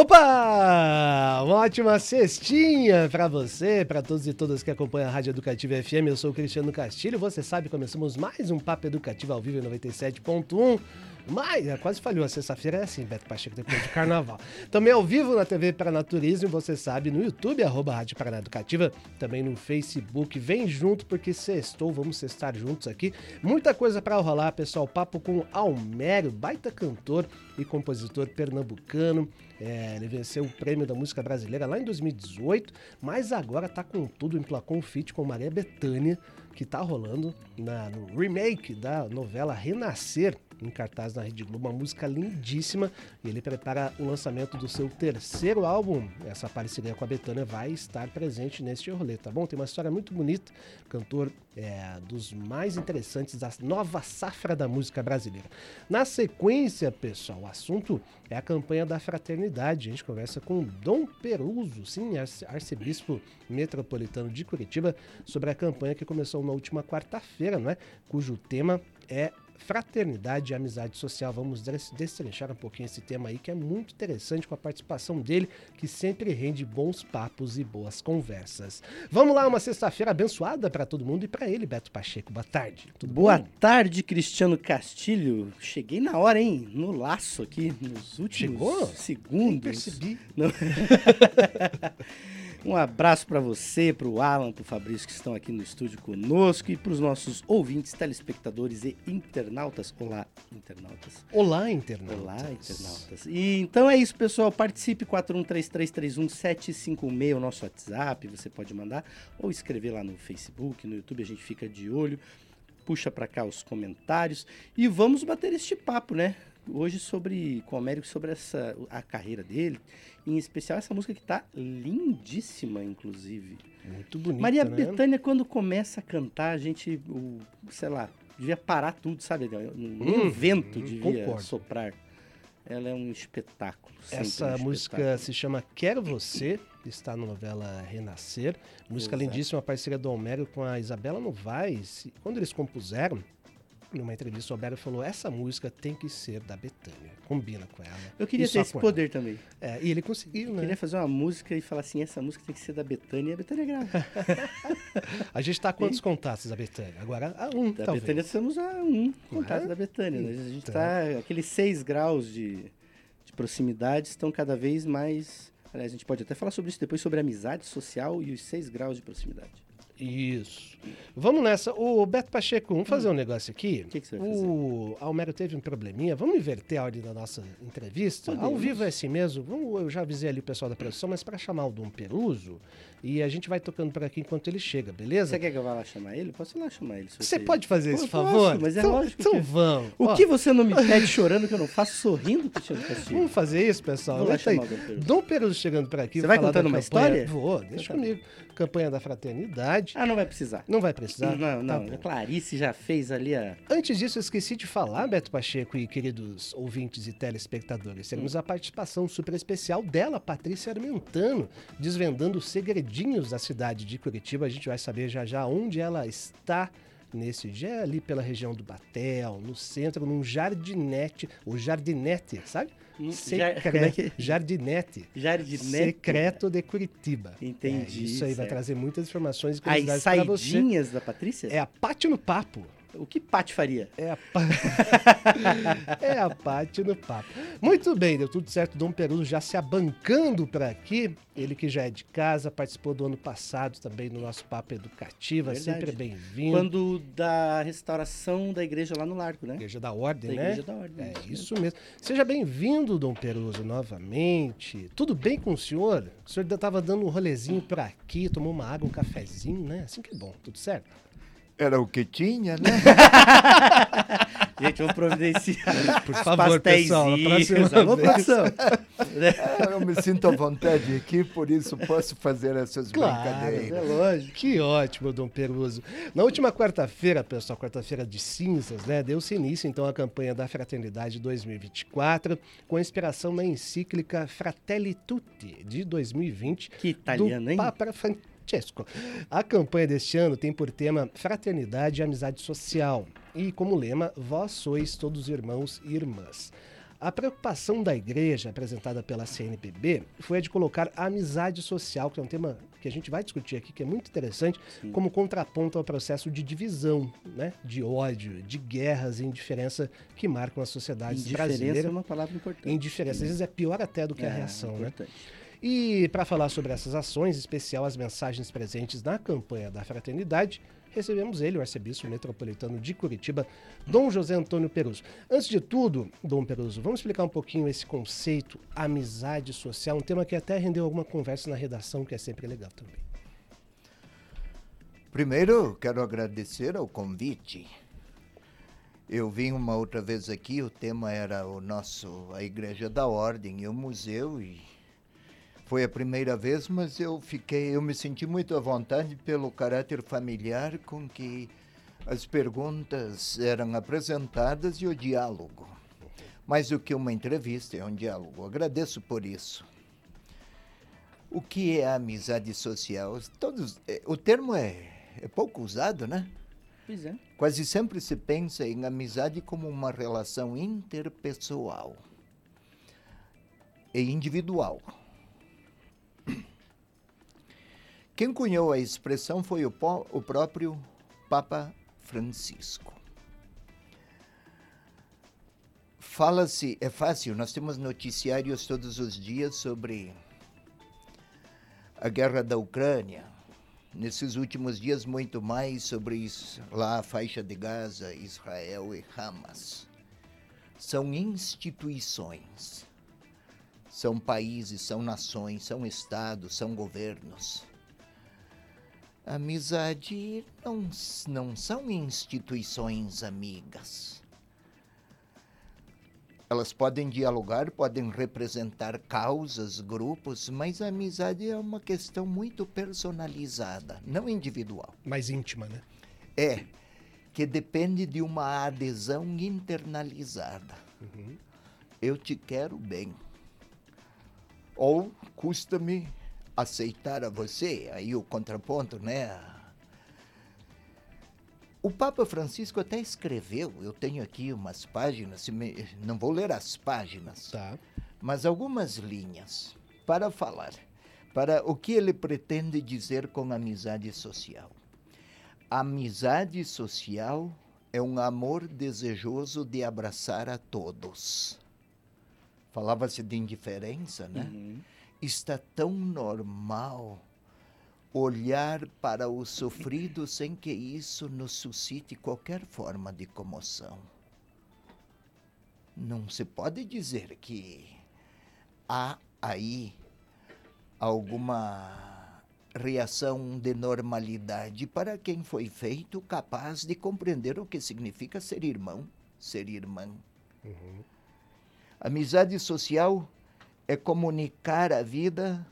Opa! Uma ótima cestinha para você, para todos e todas que acompanham a Rádio Educativa FM. Eu sou o Cristiano Castilho. Você sabe, começamos mais um Papo Educativo ao vivo em 97.1. Mas, é, quase falhou, a sexta-feira é assim, Beto Pacheco, depois de carnaval. Também ao vivo na TV Paranaturismo, você sabe, no YouTube, arroba Rádio Paraná Educativa, também no Facebook. Vem junto, porque sextou, vamos sextar juntos aqui. Muita coisa para rolar, pessoal. Papo com Almério, baita cantor e compositor pernambucano. É, ele venceu o prêmio da música brasileira lá em 2018, mas agora tá com tudo, emplacou um feat com Maria Bethânia, que tá rolando na, no remake da novela Renascer, em cartaz na Rede Globo, uma música lindíssima. E ele prepara o lançamento do seu terceiro álbum. Essa parceria com a Betânia vai estar presente neste rolê, tá bom? Tem uma história muito bonita, cantor é, dos mais interessantes da nova safra da música brasileira. Na sequência, pessoal, o assunto é a campanha da fraternidade. A gente conversa com Dom Peruso, sim, arcebispo metropolitano de Curitiba, sobre a campanha que começou na última quarta-feira, não é? Cujo tema é fraternidade e amizade social. Vamos destrinchar um pouquinho esse tema aí que é muito interessante com a participação dele, que sempre rende bons papos e boas conversas. Vamos lá, uma sexta-feira abençoada para todo mundo e para ele, Beto Pacheco. Boa tarde. Tudo Boa tarde, Cristiano Castilho. Cheguei na hora, hein? No laço aqui, nos últimos Chegou? segundos. Nem percebi. Não. Um abraço para você, para o Alan, para o Fabrício que estão aqui no estúdio conosco e para os nossos ouvintes, telespectadores e internautas. Olá, internautas. Olá, internautas. Olá, internautas. E então é isso, pessoal. Participe 4133317756, o nosso WhatsApp, você pode mandar ou escrever lá no Facebook, no YouTube, a gente fica de olho. Puxa para cá os comentários e vamos bater este papo, né? hoje sobre com o Américo sobre essa a carreira dele, em especial essa música que tá lindíssima, inclusive. Muito bonita, Maria né? Bethânia quando começa a cantar, a gente, o, sei lá, devia parar tudo, sabe? Nem hum, vento hum, devia concordo. soprar. Ela é um espetáculo. Essa um música espetáculo. se chama Quero Você, está na novela Renascer. Música Exato. lindíssima, parceria do Homero com a Isabela Novaes. Quando eles compuseram, numa entrevista, o Alberto falou: essa música tem que ser da Betânia, combina com ela. Eu queria ter esse poder ela. também. É, e ele conseguiu, Eu né? queria fazer uma música e falar assim: essa música tem que ser da Betânia e a Betânia grava. a gente está quantos e... contatos da Betânia? Agora a um. Da talvez. Betânia somos a um contato da Betânia. Né? A gente está. Então. Aqueles seis graus de, de proximidade estão cada vez mais. Aliás, a gente pode até falar sobre isso depois, sobre a amizade social e os seis graus de proximidade. Isso. Vamos nessa. O Beto Pacheco, vamos fazer um negócio aqui. O que, que você vai fazer? O Almero teve um probleminha. Vamos inverter a ordem da nossa entrevista? Podemos. Ao vivo é assim mesmo. Vamos, eu já avisei ali o pessoal da produção, mas para chamar o Dom Peruso, e a gente vai tocando por aqui enquanto ele chega, beleza? Você quer que eu vá lá chamar ele? Posso ir lá chamar ele. Você pode fazer esse favor? Posso, mas é então, lógico. Então que... vamos. O Ó. que você não me pede chorando que eu não faço sorrindo, Cristiano Castilho? Vamos fazer isso, pessoal. Vou lá chamar o Dom Peruso chegando por aqui. Você vai contando uma história? Vou, deixa então, tá comigo. Campanha da Fraternidade. Ah, não vai precisar. Não vai precisar? Não, não. Tá a Clarice já fez ali a. Antes disso, eu esqueci de falar, Beto Pacheco e queridos ouvintes e telespectadores. Teremos hum. a participação super especial dela, Patrícia Armentano, desvendando os segredinhos da cidade de Curitiba. A gente vai saber já já onde ela está nesse dia, ali pela região do Batel, no centro, num jardinete, o jardinete, sabe? Hum, Secre... é. Jardinete. Jardinete. Secreto de Curitiba. Entendi. É, isso aí certo. vai trazer muitas informações e curiosidades para você. As saidinhas da Patrícia? É a Pátio no Papo. O que Pati faria? É a, pa... é a Pati no papo. Muito bem, deu tudo certo. Dom Peruso já se abancando para aqui. Ele que já é de casa, participou do ano passado também no nosso papo educativo. É sempre bem-vindo. Quando da restauração da igreja lá no Largo, né? Igreja da Ordem, da né? Igreja da Ordem. É isso mesmo. Seja bem-vindo, Dom Peruso, novamente. Tudo bem com o senhor? O senhor estava dando um rolezinho por aqui, tomou uma água, um cafezinho, né? Assim que é bom. Tudo certo? Era o que tinha, né? Gente, vamos providenciar. Por favor, pessoal, na próxima Vamos, produção. É, eu me sinto à vontade aqui, por isso posso fazer essas claro, brincadeiras. É lógico. Que ótimo, Dom Peruso. Na última quarta-feira, pessoal, quarta-feira de cinzas, né? Deu-se início, então, a campanha da Fraternidade 2024, com inspiração na encíclica Fratelli Tutti, de 2020. Que italiano, do hein? Papa. Francesco. A campanha deste ano tem por tema Fraternidade e Amizade Social e como lema Vós sois todos irmãos e irmãs. A preocupação da igreja, apresentada pela CNPB, foi a de colocar a amizade social, que é um tema que a gente vai discutir aqui, que é muito interessante, Sim. como contraponto ao processo de divisão, né? de ódio, de guerras e indiferença que marcam as sociedades brasileiras. Indiferença é uma palavra importante. Indiferença, às vezes é pior até do que é, a reação. É né? E para falar sobre essas ações, em especial as mensagens presentes na campanha da fraternidade, recebemos ele, o arcebispo metropolitano de Curitiba, Dom José Antônio Peruso. Antes de tudo, Dom Peruso, vamos explicar um pouquinho esse conceito, amizade social, um tema que até rendeu alguma conversa na redação, que é sempre legal também. Primeiro, quero agradecer ao convite. Eu vim uma outra vez aqui, o tema era o nosso a Igreja da Ordem e o museu e foi a primeira vez, mas eu fiquei, eu me senti muito à vontade pelo caráter familiar com que as perguntas eram apresentadas e o diálogo. Mais do que uma entrevista, é um diálogo. Agradeço por isso. O que é a amizade social? Todos, é, o termo é, é pouco usado, né? Pois é. Quase sempre se pensa em amizade como uma relação interpessoal e individual. Quem cunhou a expressão foi o, o próprio Papa Francisco. Fala-se, é fácil, nós temos noticiários todos os dias sobre a guerra da Ucrânia. Nesses últimos dias, muito mais sobre isso, lá a faixa de Gaza, Israel e Hamas. São instituições, são países, são nações, são estados, são governos Amizade não, não são instituições amigas. Elas podem dialogar, podem representar causas, grupos, mas a amizade é uma questão muito personalizada, não individual. Mais íntima, né? É, que depende de uma adesão internalizada. Uhum. Eu te quero bem. Ou custa-me aceitar a você, aí o contraponto, né? O Papa Francisco até escreveu, eu tenho aqui umas páginas, não vou ler as páginas, tá. mas algumas linhas para falar, para o que ele pretende dizer com amizade social. Amizade social é um amor desejoso de abraçar a todos. Falava-se de indiferença, né? Uhum está tão normal olhar para o sofrido sem que isso nos suscite qualquer forma de comoção. Não se pode dizer que há aí alguma reação de normalidade para quem foi feito capaz de compreender o que significa ser irmão, ser irmã. Uhum. Amizade social é comunicar a vida,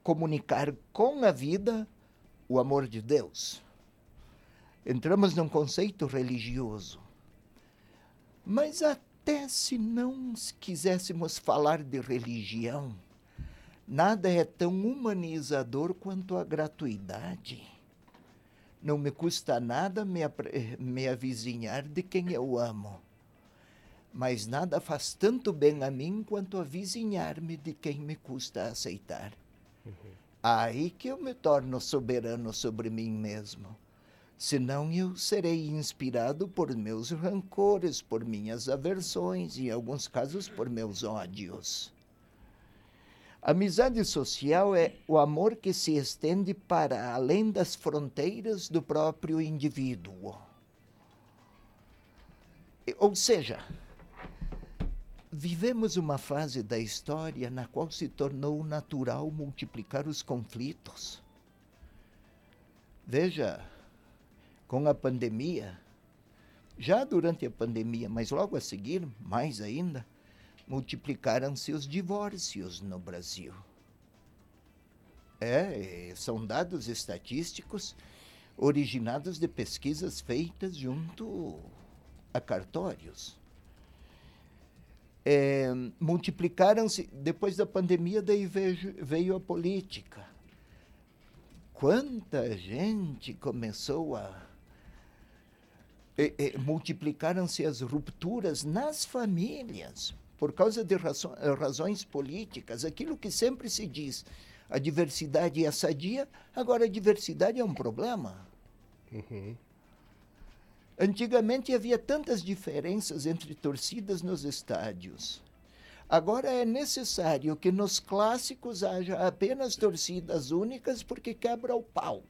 comunicar com a vida o amor de Deus. Entramos num conceito religioso. Mas até se não quiséssemos falar de religião, nada é tão humanizador quanto a gratuidade. Não me custa nada me, me avizinhar de quem eu amo mas nada faz tanto bem a mim quanto avizinhar-me de quem me custa aceitar. Uhum. Aí que eu me torno soberano sobre mim mesmo. Senão eu serei inspirado por meus rancores, por minhas aversões e, em alguns casos, por meus ódios. Amizade social é o amor que se estende para além das fronteiras do próprio indivíduo. Ou seja, Vivemos uma fase da história na qual se tornou natural multiplicar os conflitos. Veja, com a pandemia, já durante a pandemia, mas logo a seguir, mais ainda, multiplicaram-se os divórcios no Brasil. É, são dados estatísticos originados de pesquisas feitas junto a cartórios é, multiplicaram-se. Depois da pandemia, daí veio, veio a política. Quanta gente começou a eh, eh, multiplicaram-se as rupturas nas famílias por causa de razões políticas. Aquilo que sempre se diz, a diversidade é sadia, agora a diversidade é um problema. Uhum. Antigamente havia tantas diferenças entre torcidas nos estádios. Agora é necessário que nos clássicos haja apenas torcidas únicas porque quebra o pau.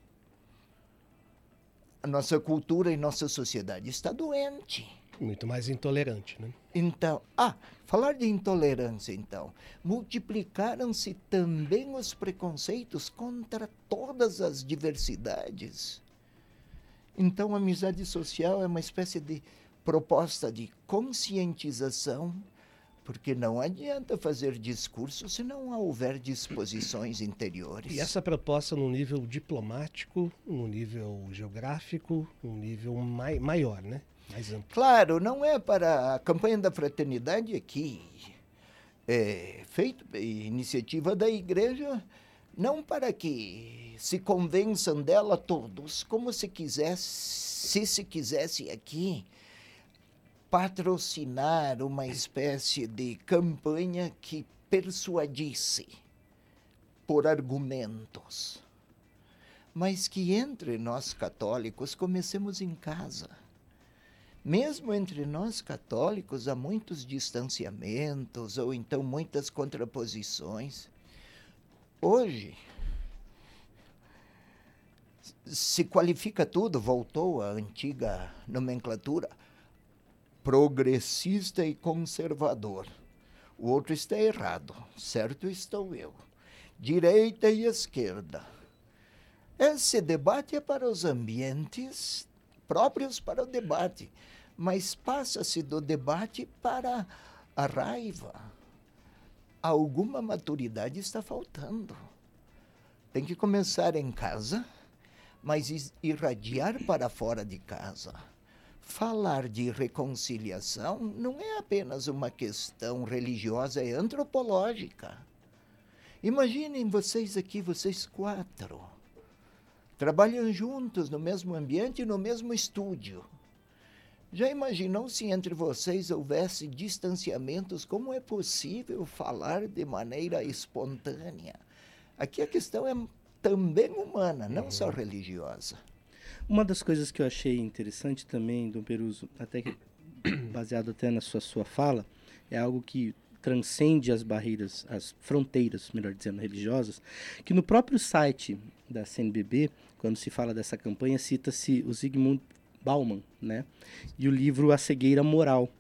A nossa cultura e nossa sociedade está doente. Muito mais intolerante, né? Então, ah, falar de intolerância, então. Multiplicaram-se também os preconceitos contra todas as diversidades. Então, a amizade social é uma espécie de proposta de conscientização, porque não adianta fazer discurso se não houver disposições interiores. E essa proposta no nível diplomático, no nível geográfico, no nível mai maior, né? Mais amplo. Claro, não é para a campanha da fraternidade aqui. É feito iniciativa da igreja, não para que se convençam dela todos, como se quisesse, se se quisesse aqui patrocinar uma espécie de campanha que persuadisse por argumentos, mas que entre nós católicos comecemos em casa. Mesmo entre nós católicos há muitos distanciamentos ou então muitas contraposições. Hoje se qualifica tudo, voltou à antiga nomenclatura progressista e conservador. O outro está errado, certo estou eu. Direita e esquerda. Esse debate é para os ambientes próprios para o debate, mas passa-se do debate para a raiva. Alguma maturidade está faltando. Tem que começar em casa, mas irradiar para fora de casa. Falar de reconciliação não é apenas uma questão religiosa, é antropológica. Imaginem vocês aqui, vocês quatro. Trabalham juntos no mesmo ambiente no mesmo estúdio. Já imaginou se entre vocês houvesse distanciamentos? Como é possível falar de maneira espontânea? Aqui a questão é também humana, não uhum. só religiosa. Uma das coisas que eu achei interessante também, Dom Peruso, até que baseado até na sua, sua fala, é algo que transcende as barreiras, as fronteiras, melhor dizendo, religiosas, que no próprio site da CNBB, quando se fala dessa campanha, cita-se o Zygmunt Bauman, né? E o livro A Cegueira Moral,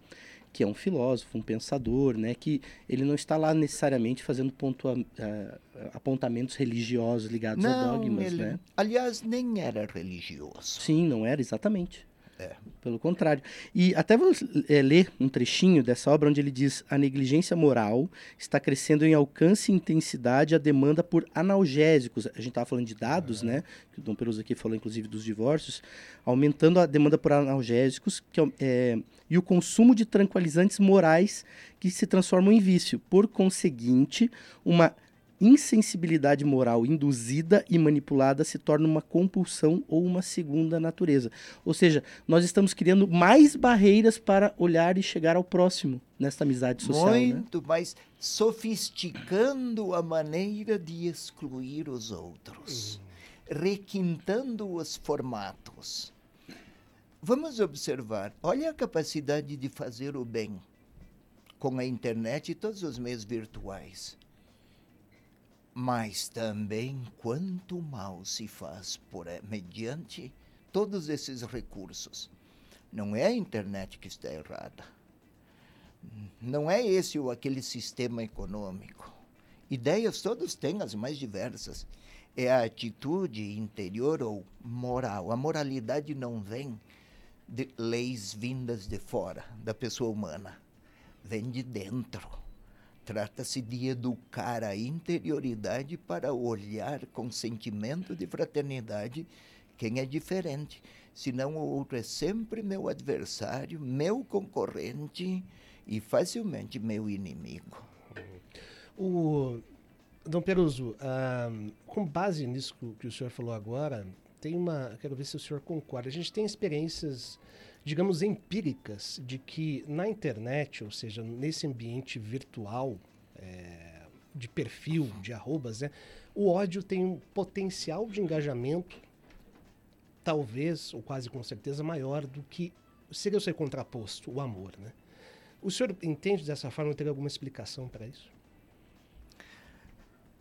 que é um filósofo, um pensador, né? Que ele não está lá necessariamente fazendo pontua, uh, apontamentos religiosos ligados não, a dogmas, ele, né? Aliás, nem era religioso. Sim, não era exatamente. É. Pelo contrário. E até vou é, ler um trechinho dessa obra onde ele diz: a negligência moral está crescendo em alcance e intensidade a demanda por analgésicos. A gente estava falando de dados, né? Que o Dom Peruso aqui falou, inclusive, dos divórcios, aumentando a demanda por analgésicos que, é, e o consumo de tranquilizantes morais que se transformam em vício. Por conseguinte, uma insensibilidade moral induzida e manipulada se torna uma compulsão ou uma segunda natureza. Ou seja, nós estamos criando mais barreiras para olhar e chegar ao próximo nesta amizade social. Né? Muito, né? mas sofisticando a maneira de excluir os outros, uhum. requintando os formatos. Vamos observar, olha a capacidade de fazer o bem com a internet e todos os meios virtuais mas também quanto mal se faz por mediante todos esses recursos. Não é a internet que está errada. Não é esse ou aquele sistema econômico. Ideias todos têm, as mais diversas. É a atitude interior ou moral. A moralidade não vem de leis vindas de fora, da pessoa humana. Vem de dentro Trata-se de educar a interioridade para olhar com sentimento de fraternidade quem é diferente. Senão o outro é sempre meu adversário, meu concorrente e facilmente meu inimigo. O Dom Peruso, ah, com base nisso que o senhor falou agora, tem uma. Quero ver se o senhor concorda. A gente tem experiências digamos, empíricas de que na internet, ou seja, nesse ambiente virtual, é, de perfil, de arrobas, né, o ódio tem um potencial de engajamento, talvez, ou quase com certeza, maior do que seria o seu contraposto, o amor. Né? O senhor entende dessa forma? Tem alguma explicação para isso?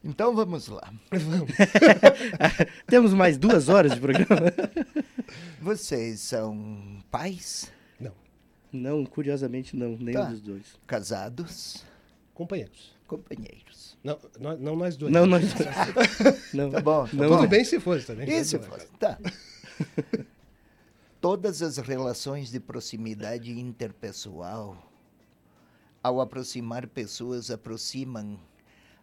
Então vamos lá. Vamos. Temos mais duas horas de programa? Vocês são pais, Não. Não, curiosamente não, nenhum Tá. dos dois. casados, Companheiros. companheiros. Não, não, não nós dois. Não, nós Não. Tá bom, Não. Tudo bem se fosse também. E se Tudo bem. fosse? Tá. Todas as relações de proximidade interpessoal, ao aproximar pessoas, aproximam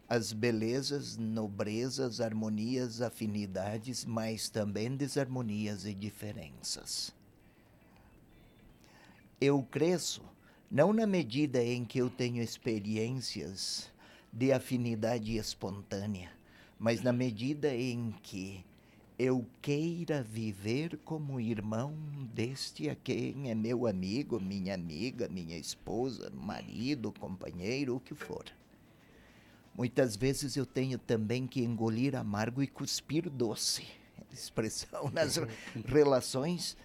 as belezas, nobrezas, harmonias, afinidades, mas também desarmonias e diferenças. Eu cresço não na medida em que eu tenho experiências de afinidade espontânea, mas na medida em que eu queira viver como irmão deste a quem é meu amigo, minha amiga, minha esposa, marido, companheiro, o que for. Muitas vezes eu tenho também que engolir amargo e cuspir doce. Expressão nas re- relações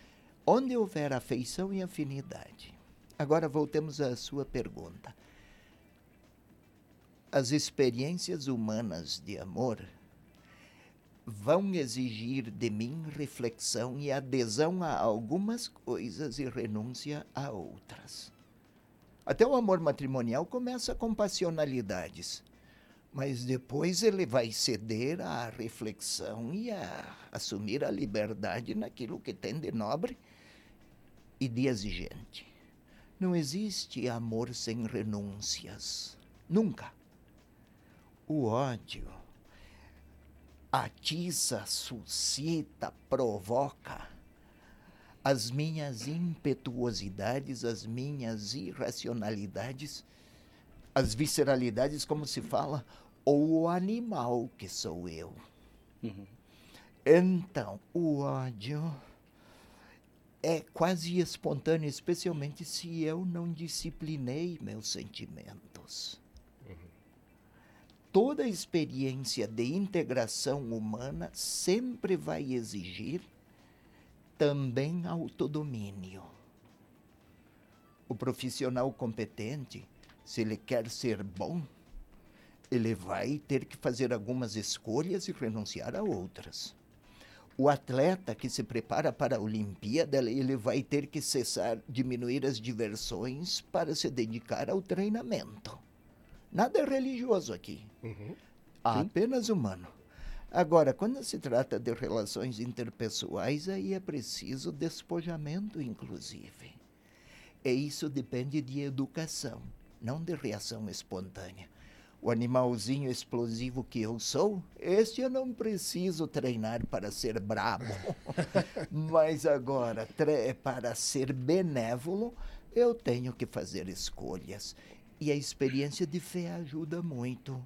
onde houver afeição e afinidade. Agora voltemos à sua pergunta. As experiências humanas de amor vão exigir de mim reflexão e adesão a algumas coisas e renúncia a outras. Até o amor matrimonial começa com passionalidades, mas depois ele vai ceder à reflexão e a assumir a liberdade naquilo que tem de nobre e de exigente. Não existe amor sem renúncias. Nunca. O ódio atiça, suscita, provoca as minhas impetuosidades, as minhas irracionalidades, as visceralidades, como se fala, ou o animal que sou eu. Uhum. Então, o ódio é quase espontâneo, especialmente se eu não disciplinei meus sentimentos. Toda experiência de integração humana sempre vai exigir também autodomínio. O profissional competente, se ele quer ser bom, ele vai ter que fazer algumas escolhas e renunciar a outras. O atleta que se prepara para a Olimpíada, ele vai ter que cessar, diminuir as diversões para se dedicar ao treinamento. Nada é religioso aqui, Uhum. apenas humano. Agora, quando se trata de relações interpessoais, aí é preciso despojamento, inclusive. E isso depende de educação, não de reação espontânea. O animalzinho explosivo que eu sou, este eu não preciso treinar para ser brabo. Mas agora, para ser benévolo, eu tenho que fazer escolhas. E a experiência de fé ajuda muito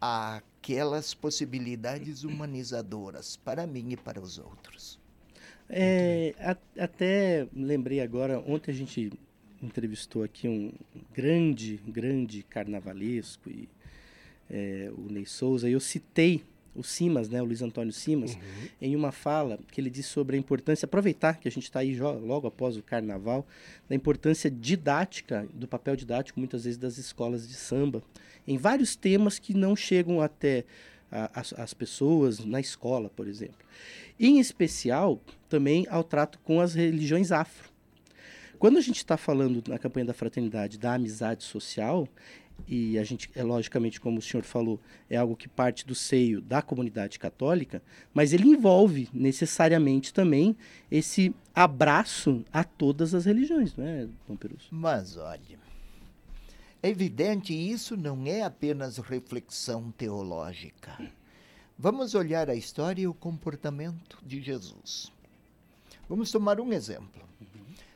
aquelas possibilidades humanizadoras para mim e para os outros. É, a- até lembrei agora, ontem a gente entrevistou aqui um grande, grande carnavalesco, e, é, o Ney Souza, e eu citei o Simas, né, o Luiz Antônio Simas, Uhum. em uma fala que ele disse sobre a importância, aproveitar que a gente está aí logo após o carnaval, da importância didática, do papel didático muitas vezes das escolas de samba, em vários temas que não chegam até a- as, as pessoas na escola, por exemplo. Em especial, também ao trato com as religiões afro. Quando a gente está falando na campanha da fraternidade da amizade social, e a gente, é logicamente, como o senhor falou, é algo que parte do seio da comunidade católica, mas ele envolve necessariamente também esse abraço a todas as religiões, não é, Dom Peruso? Mas olhe, é evidente, isso não é apenas reflexão teológica. Vamos olhar a história e o comportamento de Jesus. Vamos tomar um exemplo.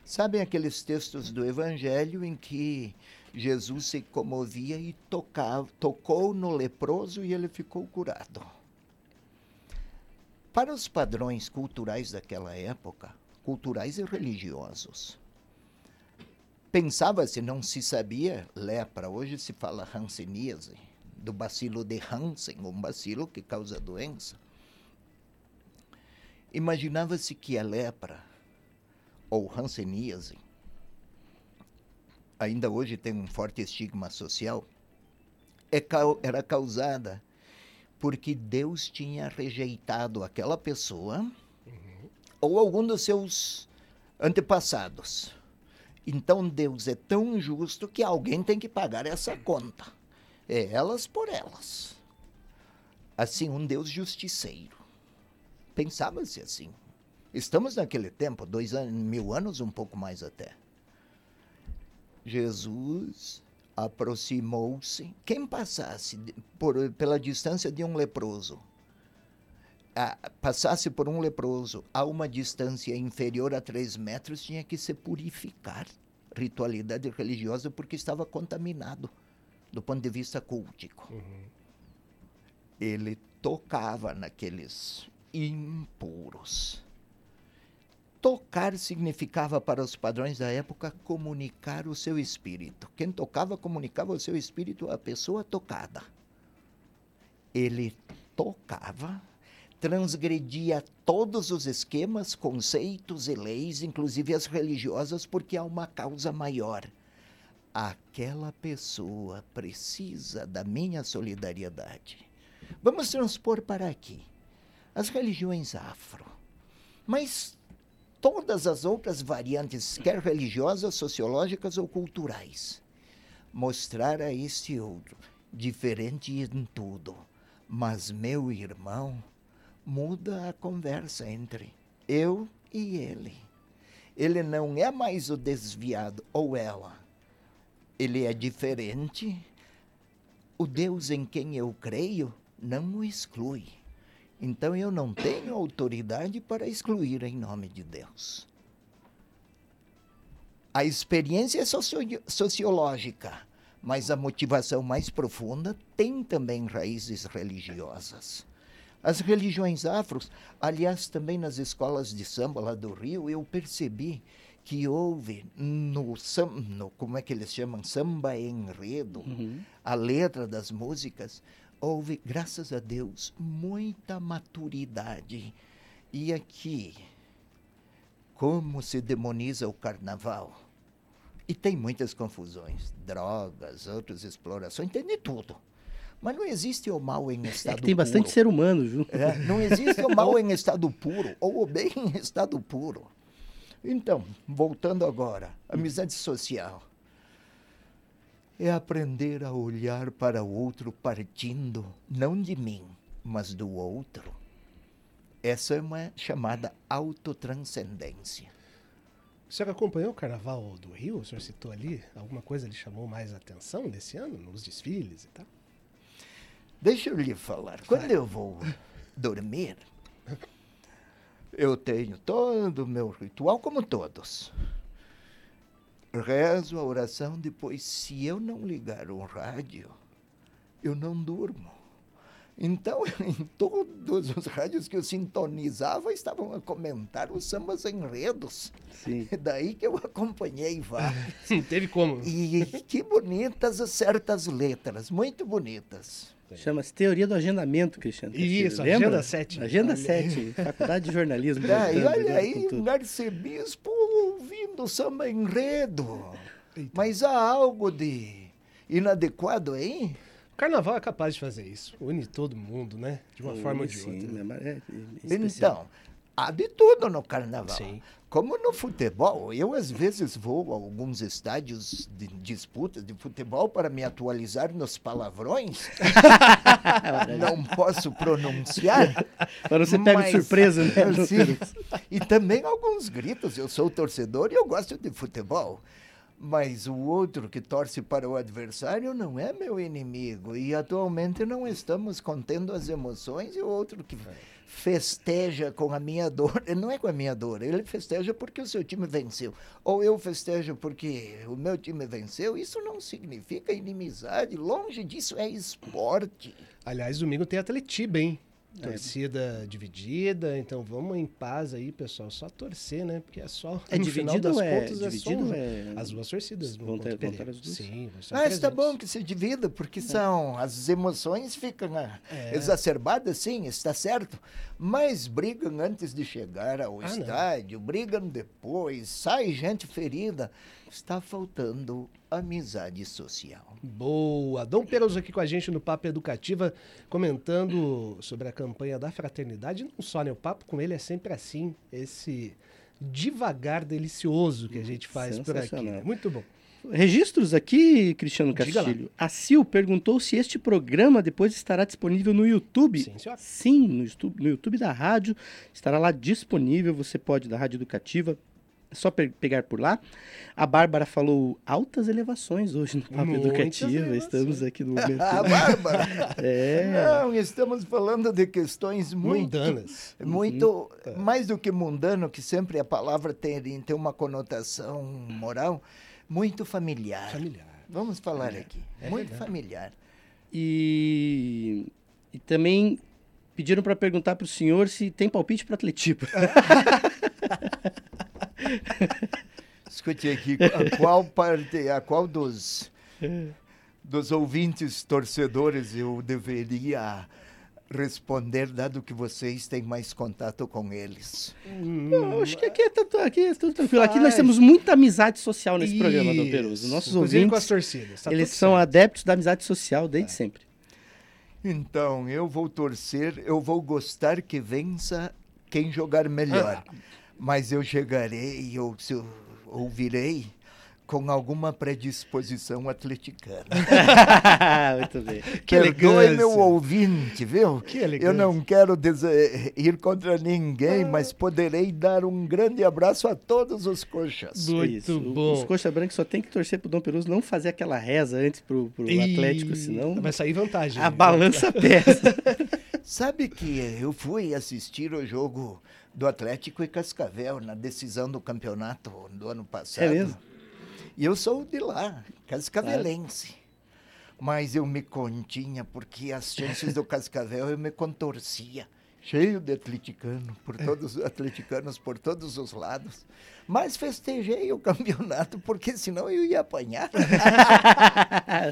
Sabem aqueles textos do Evangelho em que Jesus se comovia e tocava, tocou no leproso e ele ficou curado? Para os padrões culturais daquela época, culturais e religiosos, Pensava-se, não se sabia, lepra, hoje se fala hanseníase, do bacilo de Hansen, um bacilo que causa doença. Imaginava-se que a lepra, ou hanseníase, ainda hoje tem um forte estigma social, é era causada porque Deus tinha rejeitado aquela pessoa uhum. ou algum dos seus antepassados. Então Deus é tão justo que alguém tem que pagar essa conta. É elas por elas. Assim, um Deus justiceiro. Pensava-se assim. Estamos naquele tempo, dois anos, mil anos, um pouco mais até. Jesus aproximou-se. Quem passasse por, pela distância de um leproso, a, passasse por um leproso a uma distância inferior a três metros, tinha que se purificar. Ritualidade religiosa, porque estava contaminado do ponto de vista cultico. Uhum. Ele tocava naqueles impuros. Tocar significava para os padrões da época comunicar o seu espírito. Quem tocava comunicava o seu espírito à pessoa tocada. Ele tocava, transgredia todos os esquemas, conceitos e leis, inclusive as religiosas, porque há uma causa maior. Aquela pessoa precisa da minha solidariedade. Vamos transpor para aqui as religiões afro. Mas todas as outras variantes, quer religiosas, sociológicas ou culturais. Mostrar a este outro, diferente em tudo, mas meu irmão, muda a conversa entre eu e ele. Ele não é mais o desviado ou ela. Ele é diferente. O Deus em quem eu creio não o exclui. Então eu não tenho autoridade para excluir em nome de Deus. A experiência é socio sociológica, mas a motivação mais profunda tem também raízes religiosas. As religiões afros, aliás, também nas escolas de samba lá do Rio, eu percebi que houve no, no como é que eles chamam, samba enredo, uhum. a letra das músicas, houve, graças a Deus, muita maturidade. E aqui, como se demoniza o carnaval? E tem muitas confusões, drogas, outras explorações, tem de tudo. Mas não existe o mal em estado é tem puro. bastante ser humano junto. É, não existe o mal em estado puro, ou o bem em estado puro. Então, voltando agora, amizade social é aprender a olhar para o outro partindo não de mim, mas do outro. Essa é uma chamada autotranscendência. O senhor acompanhou o Carnaval do Rio? O senhor citou ali? Alguma coisa lhe chamou mais atenção desse ano, nos desfiles e tal? Deixa eu lhe falar. Quando eu vou dormir, eu tenho todo o meu ritual, como todos rezo a oração, depois, se eu não ligar o rádio, eu não durmo. Então, em todos os rádios que eu sintonizava, estavam a comentar os sambas enredos. Sim. Daí que eu acompanhei vários. Teve como. E que bonitas certas letras, muito bonitas. Chama-se Teoria do Agendamento, Cristiano. Isso, Lembra? Agenda 7. Agenda 7, Faculdade de Jornalismo. Daí, olha aí, um arcebispo ouvindo samba enredo. Eita. Mas há algo de inadequado aí? O carnaval é capaz de fazer isso. Une todo mundo, né? De uma forma ou de sim, outra. É, é então, há de tudo no carnaval. Sim. Como no futebol, eu às vezes vou a alguns estádios de disputas de futebol para me atualizar nos palavrões. Não posso pronunciar. Para você pegar surpresa, né? Sim. E também alguns gritos. Eu sou torcedor e eu gosto de futebol. Mas o outro que torce para o adversário não é meu inimigo. E atualmente não estamos contendo as emoções e o outro que festeja com a minha dor. Não é com a minha dor, ele festeja porque o seu time venceu. Ou eu festejo porque o meu time venceu. Isso não significa inimizade. Longe disso é esporte. Aliás, domingo tem Atletiba, hein? É. Torcida dividida, então vamos em paz aí, pessoal. Só torcer, né? Porque é só. É no final dividido das ou é contas, é só um- é- As duas torcidas Vão ter- vão Pereira. ter as duas? Sim, estar Ah, está presentes. bom que se divida, porque são as emoções ficam ah, É. exacerbadas, sim, está certo. Mas brigam antes de chegar ao Ah, não. estádio, brigam depois, sai gente ferida. Está faltando amizade social. Boa! Dom Peroso aqui com a gente no Papo Educativa, comentando sobre a campanha da fraternidade. Não só, né? O papo com ele é sempre assim, esse devagar delicioso que a gente faz por aqui. Né? Muito bom. Registros aqui, Cristiano. Castilho. A Sil perguntou se este programa depois estará disponível no YouTube. Sim, senhora. Sim, no YouTube, no YouTube da rádio estará lá disponível. Você pode, da Rádio Educativa, só pe- pegar por lá. A Bárbara falou altas elevações hoje no Papo Muitas Educativa. elevações. Estamos aqui no momento. Ah, Bárbara! É. Não, estamos falando de questões muito Mundanas. muito mais do que mundano, que sempre a palavra tem, tem uma conotação moral, muito familiar. Familiar. Vamos falar aqui. é muito verdade. familiar. E, e também pediram para perguntar para o senhor se tem palpite para Atletiba. Escute aqui, a qual parte, a qual dos, dos ouvintes torcedores eu deveria responder, dado que vocês têm mais contato com eles? Não, acho que aqui é, tudo, aqui é tudo tranquilo. Aqui nós temos muita amizade social nesse programa, Dom Peroso. Isso. Nossos Inclusive com as ouvintes, torcidas. tá eles são certo. adeptos da amizade social desde sempre. Então, eu vou torcer, eu vou gostar que vença quem jogar melhor. Ah. Mas eu chegarei, eu, se eu ouvirei com alguma predisposição atleticana. Muito bem. Que Perdoe elegância. meu ouvinte, viu? Que Eu elegância. não quero ir contra ninguém, mas poderei dar um grande abraço a todos os coxas. Muito Isso. O- bom. Os coxa branca só tem que torcer pro Dom Peroso não fazer aquela reza antes pro, pro Ih, Atlético, senão Vai sair vantagem. a né? balança pesa. Sabe que eu fui assistir o jogo do Atlético e Cascavel na decisão do campeonato do ano passado. É mesmo? E eu sou de lá, cascavelense. Mas eu me continha, porque as chances do Cascavel eu me contorcia. Cheio de atleticano, por todos atleticanos por todos os lados. Mas festejei o campeonato, porque senão eu ia apanhar.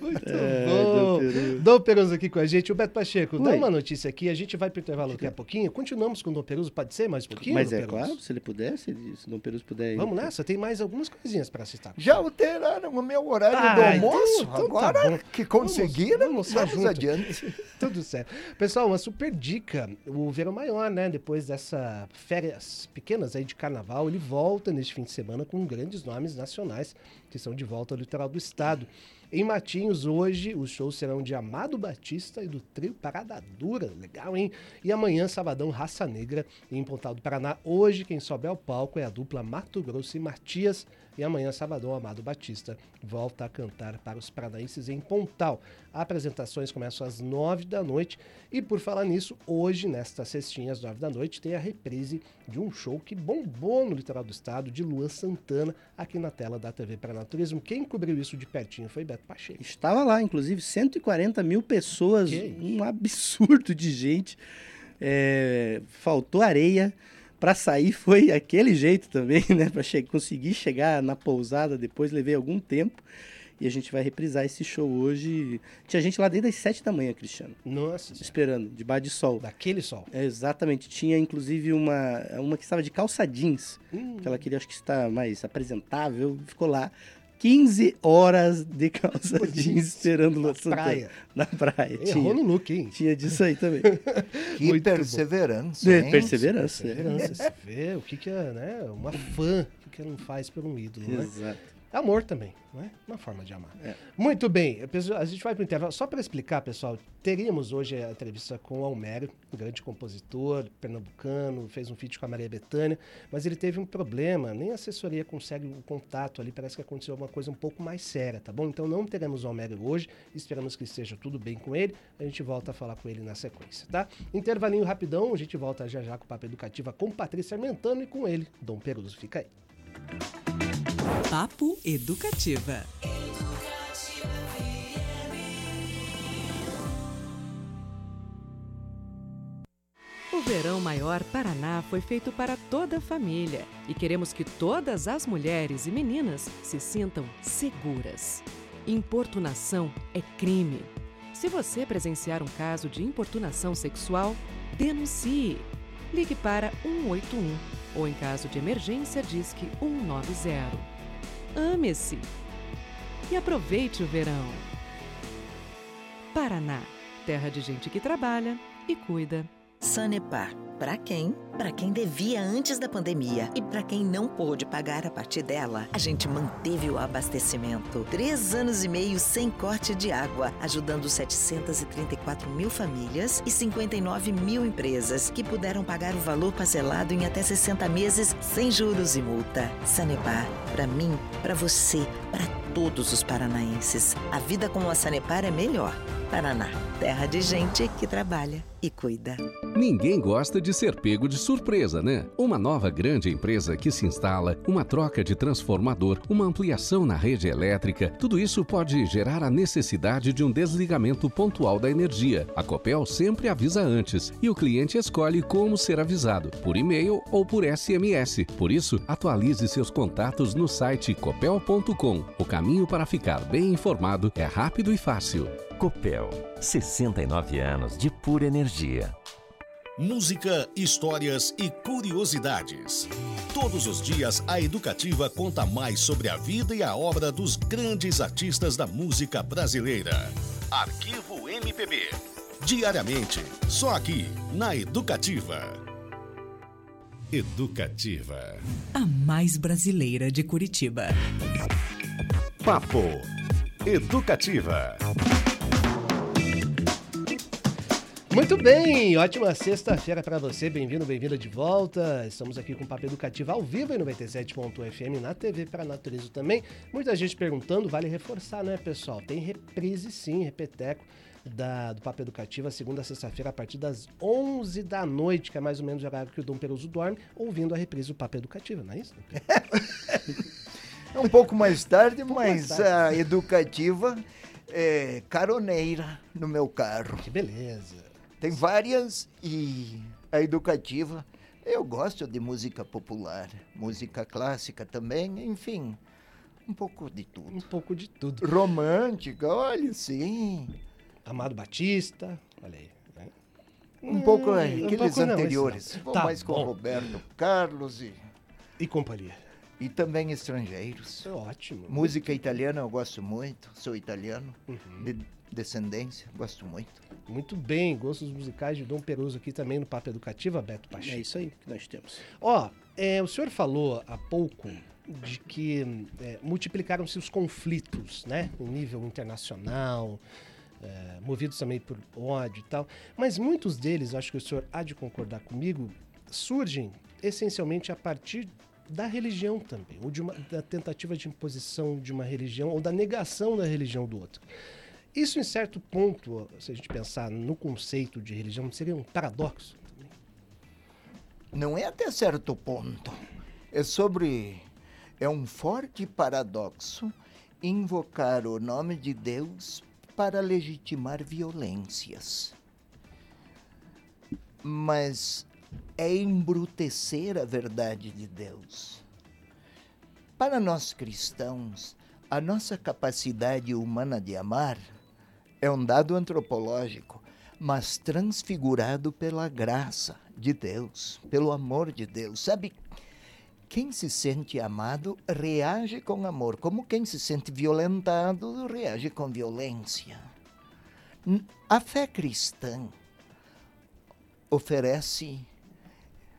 Muito É, bom. Dom. Dom Peroso aqui com a gente. O Beto Pacheco, dá Oi. uma notícia aqui. A gente vai pro intervalo daqui a pouquinho. Continuamos com o Dom Peroso. Pode ser mais um pouquinho? Mas é Peroso? claro, se ele puder, se, ele- se o Dom Peroso puder. ir. Vamos nessa? Tem mais algumas coisinhas para citar. Já alteraram o meu horário do Ah, então- almoço. então tá Agora bom. que conseguiram, vamos vamos, junto. adiante. Tudo certo. Pessoal, uma super dica. O Verão Maior, né? Depois dessas férias pequenas aí de carnaval, ele volta neste fim de semana com grandes nomes nacionais que estão de volta ao litoral do estado. Em Matinhos, hoje, os shows serão de Amado Batista e do trio Parada Dura. Legal, hein? E amanhã, sabadão, Raça Negra em Pontal do Paraná. Hoje, quem sobe ao palco é a dupla Mato Grosso e Matias. E amanhã, sabadão, Amado Batista volta a cantar para os paranaenses em Pontal. Apresentações começam às nove da noite. E por falar nisso, hoje, nesta sextinha, às nove da noite, tem a reprise de um show que bombou no litoral do estado, de Luan Santana, aqui na tela da TV Paraná Turismo. Quem cobriu isso de pertinho foi Beto Pacheco. Estava lá, inclusive, 140 mil pessoas, um absurdo de gente. É, faltou areia. Para sair foi aquele jeito também, né? Para che conseguir chegar na pousada depois, levei algum tempo. E a gente vai reprisar esse show hoje. Tinha gente lá desde as 7 da manhã, Cristiano, Nossa, Senhora. esperando, debaixo de sol. daquele sol. É, exatamente. Tinha inclusive uma, uma que estava de calça jeans, Hum, que ela queria, acho que estar mais apresentável, ficou lá 15 horas de calça jeans esperando o Luan Santana. praia. Na praia. Errou Tinha, no look, hein? tinha disso aí também. Que Muito perseverança, É, hein? Perseverança. é. Perseverança, você vê o que, que é, né? Uma fã, o que, que ela não faz por um ídolo, né? Exato. Amor também, não é? Uma forma de amar. É. Muito bem, a gente vai para o intervalo. Só para explicar, pessoal, teríamos hoje a entrevista com o Almério, um grande compositor pernambucano, fez um feat com a Maria Bethânia, mas ele teve um problema, nem a assessoria consegue o contato ali, parece que aconteceu alguma coisa um pouco mais séria, tá bom? Então não teremos o Almério hoje, esperamos que esteja tudo bem com ele, a gente volta a falar com ele na sequência, tá? Intervalinho rapidão, a gente volta já já com o Papo Educativa com Patrícia Armentano e com ele, Dom Peruso, fica aí. Papo Educativa. Verão Maior Paraná foi feito para toda a família e queremos que todas as mulheres e meninas se sintam seguras. Importunação é crime. Se você presenciar um caso de importunação sexual, denuncie. Ligue para 181 ou, em caso de emergência, disque 190. Ame-se e aproveite o verão. Paraná, terra de gente que trabalha e cuida. Sanepar. Para quem? Para quem devia antes da pandemia e para quem não pôde pagar a partir dela, a gente manteve o abastecimento. Três anos e meio sem corte de água, ajudando 734 mil famílias e 59 mil empresas que puderam pagar o valor parcelado em até 60 meses sem juros e multa. Sanepar, para mim, para você, para todos os paranaenses. A vida com a Sanepar é melhor. Paraná, terra de gente que trabalha e cuida. Ninguém gosta de ser pego de surpresa, né? Uma nova grande empresa que se instala, uma troca de transformador, uma ampliação na rede elétrica, tudo isso pode gerar a necessidade de um desligamento pontual da energia. A Copel sempre avisa antes e o cliente escolhe como ser avisado, por e-mail ou por SMS. Por isso, atualize seus contatos no site copel.com. O caminho para ficar bem informado é rápido e fácil. Copel, 69 anos de pura energia. Música, histórias e curiosidades. Todos os dias, a Educativa conta mais sobre a vida e a obra dos grandes artistas da música brasileira. Arquivo MPB. Diariamente, só aqui, na Educativa. Educativa. A mais brasileira de Curitiba. Papo Educativa. Muito bem, ótima sexta-feira para você, bem-vindo, bem-vinda de volta. Estamos aqui com o Papo Educativo ao vivo em 97.fm na TV para Natureza também. Muita gente perguntando, vale reforçar, né, pessoal? Tem reprise sim, repeteco da, do Papo Educativo, a segunda sexta-feira, a partir das 11 da noite, que é mais ou menos o horário que o Dom Peruso dorme, ouvindo a reprise do Papo Educativo, não é isso? É um pouco mais tarde, mais mas tarde. a educativa é caroneira no meu carro. Que beleza. Tem várias e a educativa. Eu gosto de música popular, música clássica também, enfim, um pouco de Um tudo. pouco de tudo. Romântica, olha, sim. Amado Batista, olha aí. né? Um pouco é, um aqueles pouco não, esse anteriores. não. Vou Tá mais com bom. Roberto Carlos e, E companhia. e também estrangeiros. É ótimo. Música italiana eu gosto muito, sou italiano, Uhum. de descendência, gosto muito. Muito bem, gostos musicais de Dom Peruso aqui também no Papo Educativo, Beto É Pacheco. isso aí que nós temos. Ó, é, o senhor falou há pouco de que é, multiplicaram-se os conflitos, né? Em nível internacional, é, movidos também por ódio e tal. Mas muitos deles, acho que o senhor há de concordar comigo, surgem essencialmente a partir da religião também, ou de uma, da tentativa de imposição de uma religião, ou da negação da religião do outro. Isso, em certo ponto, se a gente pensar no conceito de religião, seria um paradoxo. Não é até certo ponto. É sobre. É um forte paradoxo invocar o nome de Deus para legitimar violências. Mas é embrutecer a verdade de Deus. Para nós cristãos, a nossa capacidade humana de amar é um dado antropológico, mas transfigurado pela graça de Deus, pelo amor de Deus. Sabe, quem se sente amado reage com amor, como quem se sente violentado reage com violência. A fé cristã oferece,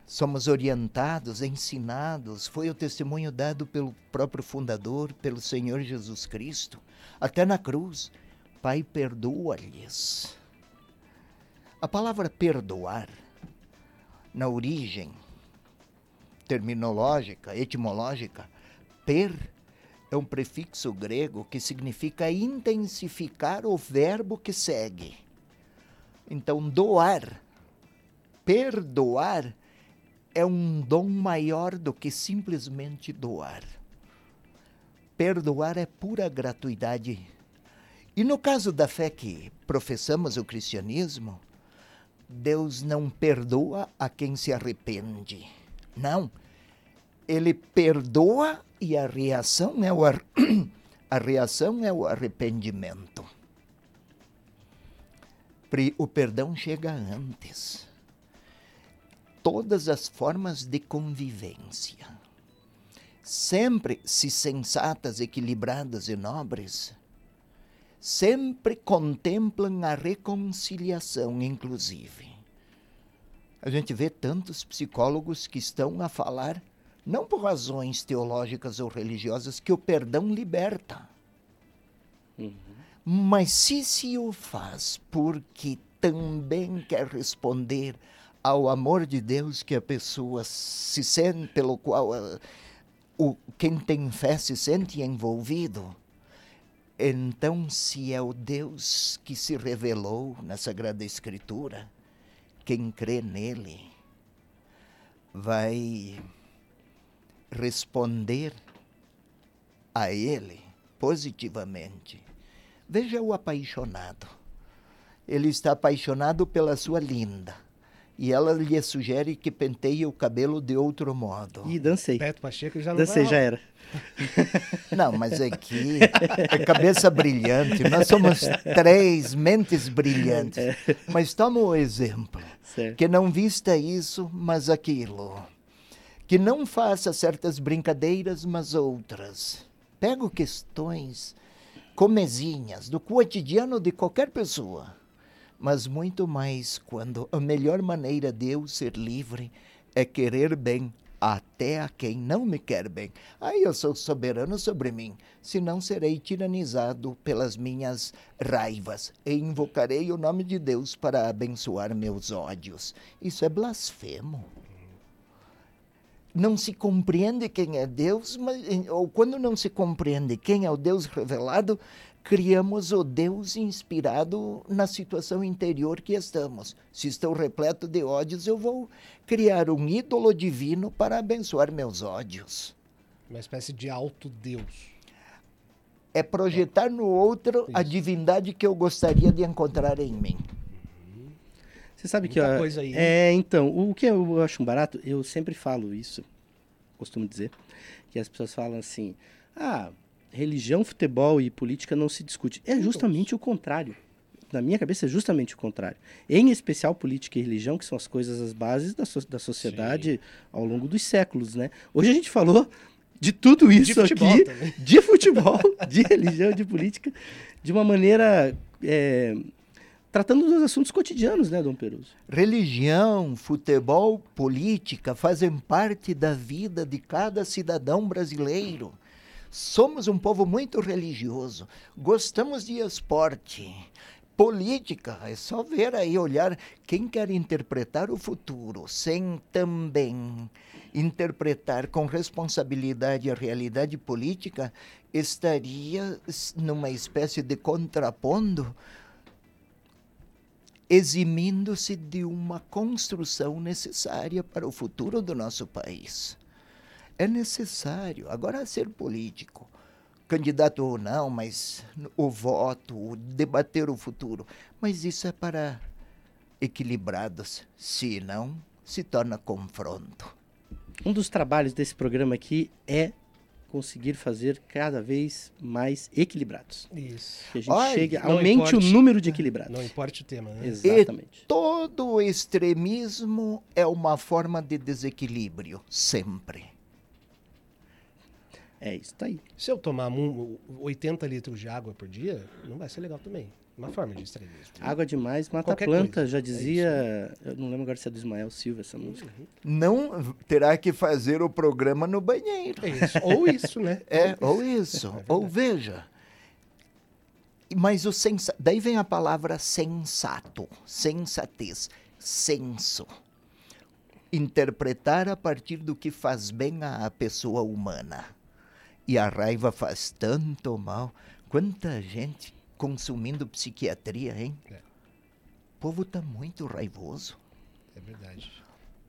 somos orientados, ensinados, foi o testemunho dado pelo próprio fundador, pelo Senhor Jesus Cristo, até na cruz. Pai, perdoa-lhes. A palavra perdoar, na origem terminológica, etimológica, per é um prefixo grego que significa intensificar o verbo que segue. Então, doar, perdoar, é um dom maior do que simplesmente doar. Perdoar é pura gratuidade. E no caso da fé que professamos o cristianismo, Deus não perdoa a quem se arrepende. Não. Ele perdoa e a reação é o, ar... a reação é o arrependimento. O perdão chega antes. Todas as formas de convivência, sempre se sensatas, equilibradas e nobres, sempre contemplam a reconciliação, inclusive. A gente vê tantos psicólogos que estão a falar, não por razões teológicas ou religiosas, que o perdão liberta. Uhum. Mas se se o faz porque também quer responder ao amor de Deus que a pessoa se sente, pelo qual uh, o, quem tem fé se sente envolvido, então, se é o Deus que se revelou na Sagrada Escritura, quem crê nele vai responder a ele positivamente. Veja o apaixonado. Ele está apaixonado pela sua linda. E ela lhe sugere que penteie o cabelo de outro modo. E dancei. Beto Pacheco já não Dancei, já era. Não, mas aqui é cabeça brilhante. Nós somos três mentes brilhantes. É. Mas toma o exemplo. Certo. Que não vista isso, mas aquilo. Que não faça certas brincadeiras, mas outras. Pego questões comezinhas do cotidiano de qualquer pessoa. Mas muito mais quando a melhor maneira de eu ser livre é querer bem até a quem não me quer bem. Aí eu sou soberano sobre mim, senão serei tiranizado pelas minhas raivas e invocarei o nome de Deus para abençoar meus ódios. Isso é blasfemo. Não se compreende quem é Deus, mas, ou quando não se compreende quem é o Deus revelado, criamos o Deus inspirado na situação interior que estamos. Se estou repleto de ódios, eu vou criar um ídolo divino para abençoar meus ódios. Uma espécie de alto-deus. É projetar no outro Isso. a divindade que eu gostaria de encontrar em mim. Você sabe Muita que. coisa aí. É, então, o que eu acho um barato, eu sempre falo isso, costumo dizer, que as pessoas falam assim: ah, religião, futebol e política não se discute. É justamente o contrário. Na minha cabeça é justamente o contrário. Em especial política e religião, que são as coisas, as bases da, so da sociedade Sim. ao longo dos séculos, né? Hoje a gente falou de tudo isso de aqui, também. de futebol, de religião, de política, de uma maneira é, tratando dos assuntos cotidianos, né, Dom Peruso? Religião, futebol, política fazem parte da vida de cada cidadão brasileiro. Somos um povo muito religioso, gostamos de esporte. Política, é só ver aí, olhar quem quer interpretar o futuro sem também interpretar com responsabilidade a realidade política, estaria numa espécie de contrapondo, eximindo-se de uma construção necessária para o futuro do nosso país é necessário. Agora, ser político, candidato ou não, mas o voto, o debater o futuro. Mas isso é para equilibrados, se não, se torna confronto. Um dos trabalhos desse programa aqui é conseguir fazer cada vez mais equilibrados. Isso. Que a gente Olha, chegue, aumente importe, o número de equilibrados. Não importa o tema, né? Exatamente. E todo extremismo é uma forma de desequilíbrio, sempre. É isso tá aí. Se eu tomar 80 litros de água por dia, não vai ser legal também. Uma forma de extremismo. Água demais mata Qualquer planta, coisa. já é dizia. É eu não lembro agora se é do Ismael Silva essa música. Não terá que fazer o programa no banheiro. É isso. Ou isso, né? É, ou isso. É ou veja. Mas o sensa... daí vem a palavra sensato, sensatez, senso. Interpretar a partir do que faz bem à pessoa humana. E a raiva faz tanto mal. Quanta gente consumindo psiquiatria, hein? É. O povo está muito raivoso. É verdade.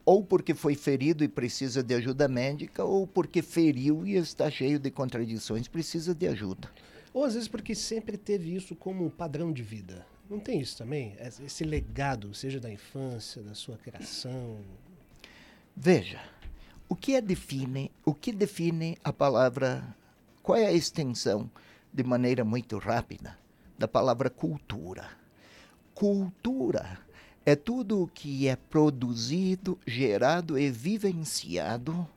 Ou porque foi ferido e precisa de ajuda médica, ou porque feriu e está cheio de contradições, precisa de ajuda. Ou às vezes porque sempre teve isso como padrão de vida. Não tem isso também? Esse legado, seja da infância, da sua criação? Veja, o que é define, o que define a palavra, qual é a extensão, de maneira muito rápida, da palavra cultura? Cultura é tudo o que é produzido, gerado e vivenciado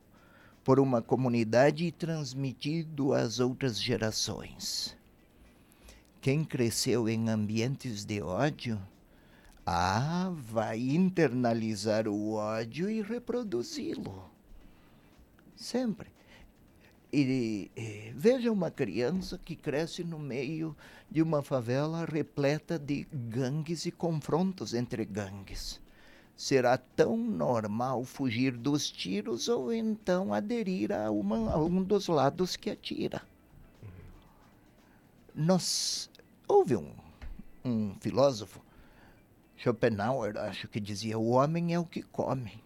por uma comunidade e transmitido às outras gerações. Quem cresceu em ambientes de ódio, ah, vai internalizar o ódio e reproduzi-lo. Sempre. E, e, veja uma criança que cresce no meio de uma favela repleta de gangues e confrontos entre gangues. Será tão normal fugir dos tiros ou então aderir a, uma, a um dos lados que atira? Nós Houve um, um filósofo, Schopenhauer, acho que dizia: o homem é o que come,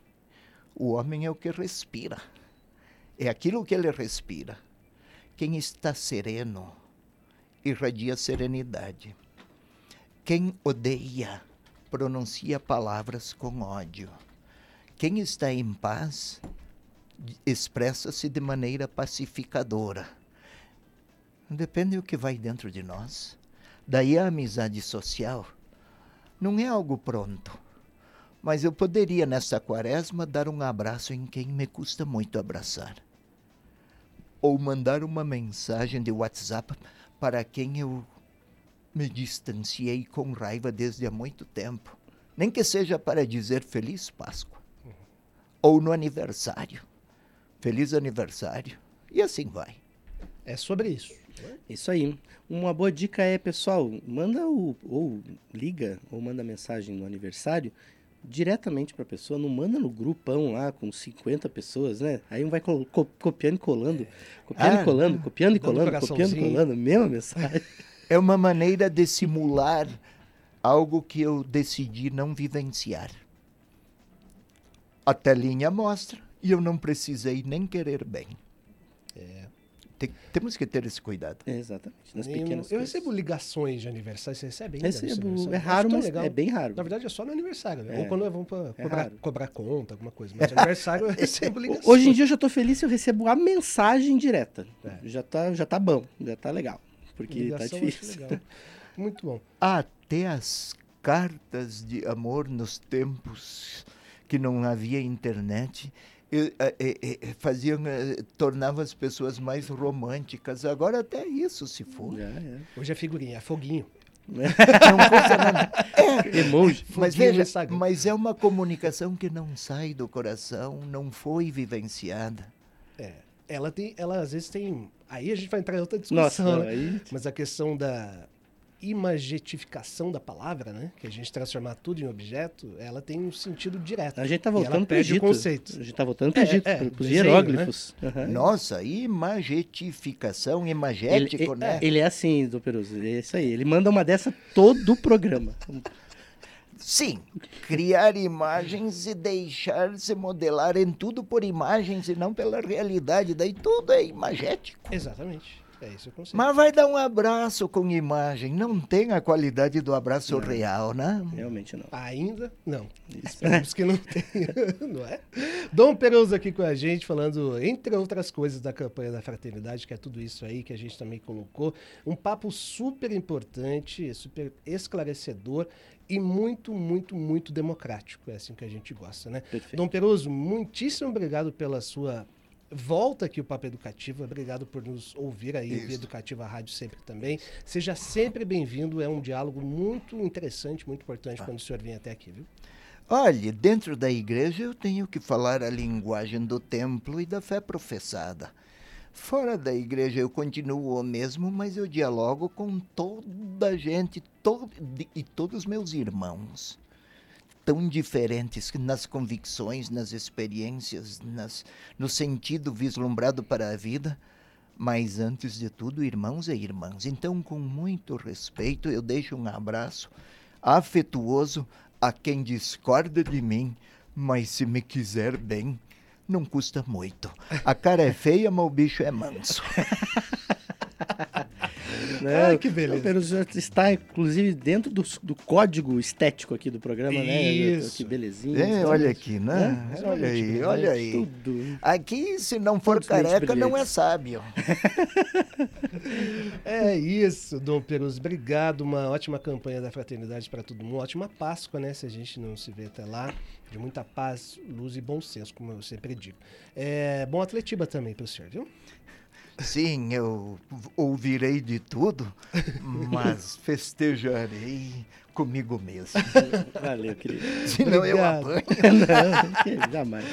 o homem é o que respira. É aquilo que ele respira. Quem está sereno irradia serenidade. Quem odeia pronuncia palavras com ódio. Quem está em paz expressa-se de maneira pacificadora. Depende do que vai dentro de nós. Daí a amizade social não é algo pronto. Mas eu poderia, nesta quaresma, dar um abraço em quem me custa muito abraçar. Ou mandar uma mensagem de WhatsApp para quem eu me distanciei com raiva desde há muito tempo. Nem que seja para dizer Feliz Páscoa. Ou no aniversário. Feliz aniversário. E assim vai. É sobre isso. Isso aí. Uma boa dica é, pessoal, manda o, ou liga ou manda mensagem no aniversário diretamente para a pessoa, não manda no grupão lá com 50 pessoas, né? Aí um vai co co copiando e colando, copiando ah, e colando, copiando e colando, copiando e colando, mesma mensagem. É uma maneira de simular algo que eu decidi não vivenciar. A telinha mostra e eu não precisei nem querer bem. É. Tem, temos que ter esse cuidado. É, exatamente. Nas pequenas eu, eu recebo ligações de aniversário. Você recebe ainda? Recebo. É raro, mas legal. é bem raro. Na verdade, é só no aniversário. Né? É. Ou quando vão para é cobrar, cobrar, conta, alguma coisa. Mas no aniversário eu recebo ligações. Hoje em dia eu já estou feliz se eu recebo a mensagem direta. É. Já, tá, já tá bom, já tá legal. Porque tá Ligação tá difícil. Muito bom. Até as cartas de amor nos tempos que não havia internet faziam, eh, tornavam as pessoas mais românticas. Agora até isso se for. É, é. Hoje é figurinha, é foguinho. nada. É, Emoji. Mas veja, mas é uma comunicação que não sai do coração, não foi vivenciada. É. Ela tem, ela às vezes tem. Aí a gente vai entrar em outra discussão. Nossa, né? aí... Mas a questão da imagetificação da palavra, né? Que a gente transformar tudo em objeto, ela tem um sentido direto. A gente está voltando para o Egito. conceito. A gente está voltando para o é, Egito, é, para os hieróglifos. Né? Uhum. Nossa, imagetificação, imagético, ele, né? Ele é assim, do Peruso, é isso aí. Ele manda uma dessa todo o programa. Sim, criar imagens e deixar-se modelar em tudo por imagens e não pela realidade. Daí tudo é imagético. Exatamente. É isso que Mas vai dar um abraço com imagem. Não tem a qualidade do abraço não, real, né? Realmente não. Ainda não. Esperamos que não tenha, não é? Dom Peroso aqui com a gente, falando, entre outras coisas, da campanha da fraternidade, que é tudo isso aí que a gente também colocou. Um papo super importante, super esclarecedor e muito, muito, muito democrático. É assim que a gente gosta, né? Perfeito. Dom Peroso, muitíssimo obrigado pela sua volta aqui o Papo Educativo. Obrigado por nos ouvir aí, Isso. via Educativa Rádio sempre também. Seja sempre bem-vindo, é um diálogo muito interessante, muito importante ah. quando o senhor vem até aqui, viu? Olhe, dentro da igreja eu tenho que falar a linguagem do templo e da fé professada. Fora da igreja eu continuo o mesmo, mas eu dialogo com toda a gente todo, e todos os meus irmãos tão diferentes nas convicções, nas experiências, nas, no sentido vislumbrado para a vida, mas antes de tudo, irmãos e irmãs. Então, com muito respeito, eu deixo um abraço afetuoso a quem discorda de mim, mas se me quiser bem, não custa muito. A cara é feia, mas o bicho é manso. Né? Ai, que beleza. O Peruso está, inclusive, dentro do, do código estético aqui do programa, né? Isso. Que belezinha. É, Então, olha aqui, né? né? Olha aí, olha né? aí. Tudo. Aqui, se não for Todos careca, não é sábio. É isso, Dom Peruso. Obrigado. Uma ótima campanha da fraternidade para todo mundo. Ótima Páscoa, né? Se a gente não se vê até lá. De muita paz, luz e bom senso, como eu sempre digo. É, bom Atletiba também para o senhor, viu? Sim, eu ouvirei de tudo, mas festejarei comigo mesmo. Valeu, querido. Senão eu Obrigado. apanho. Não, jamais.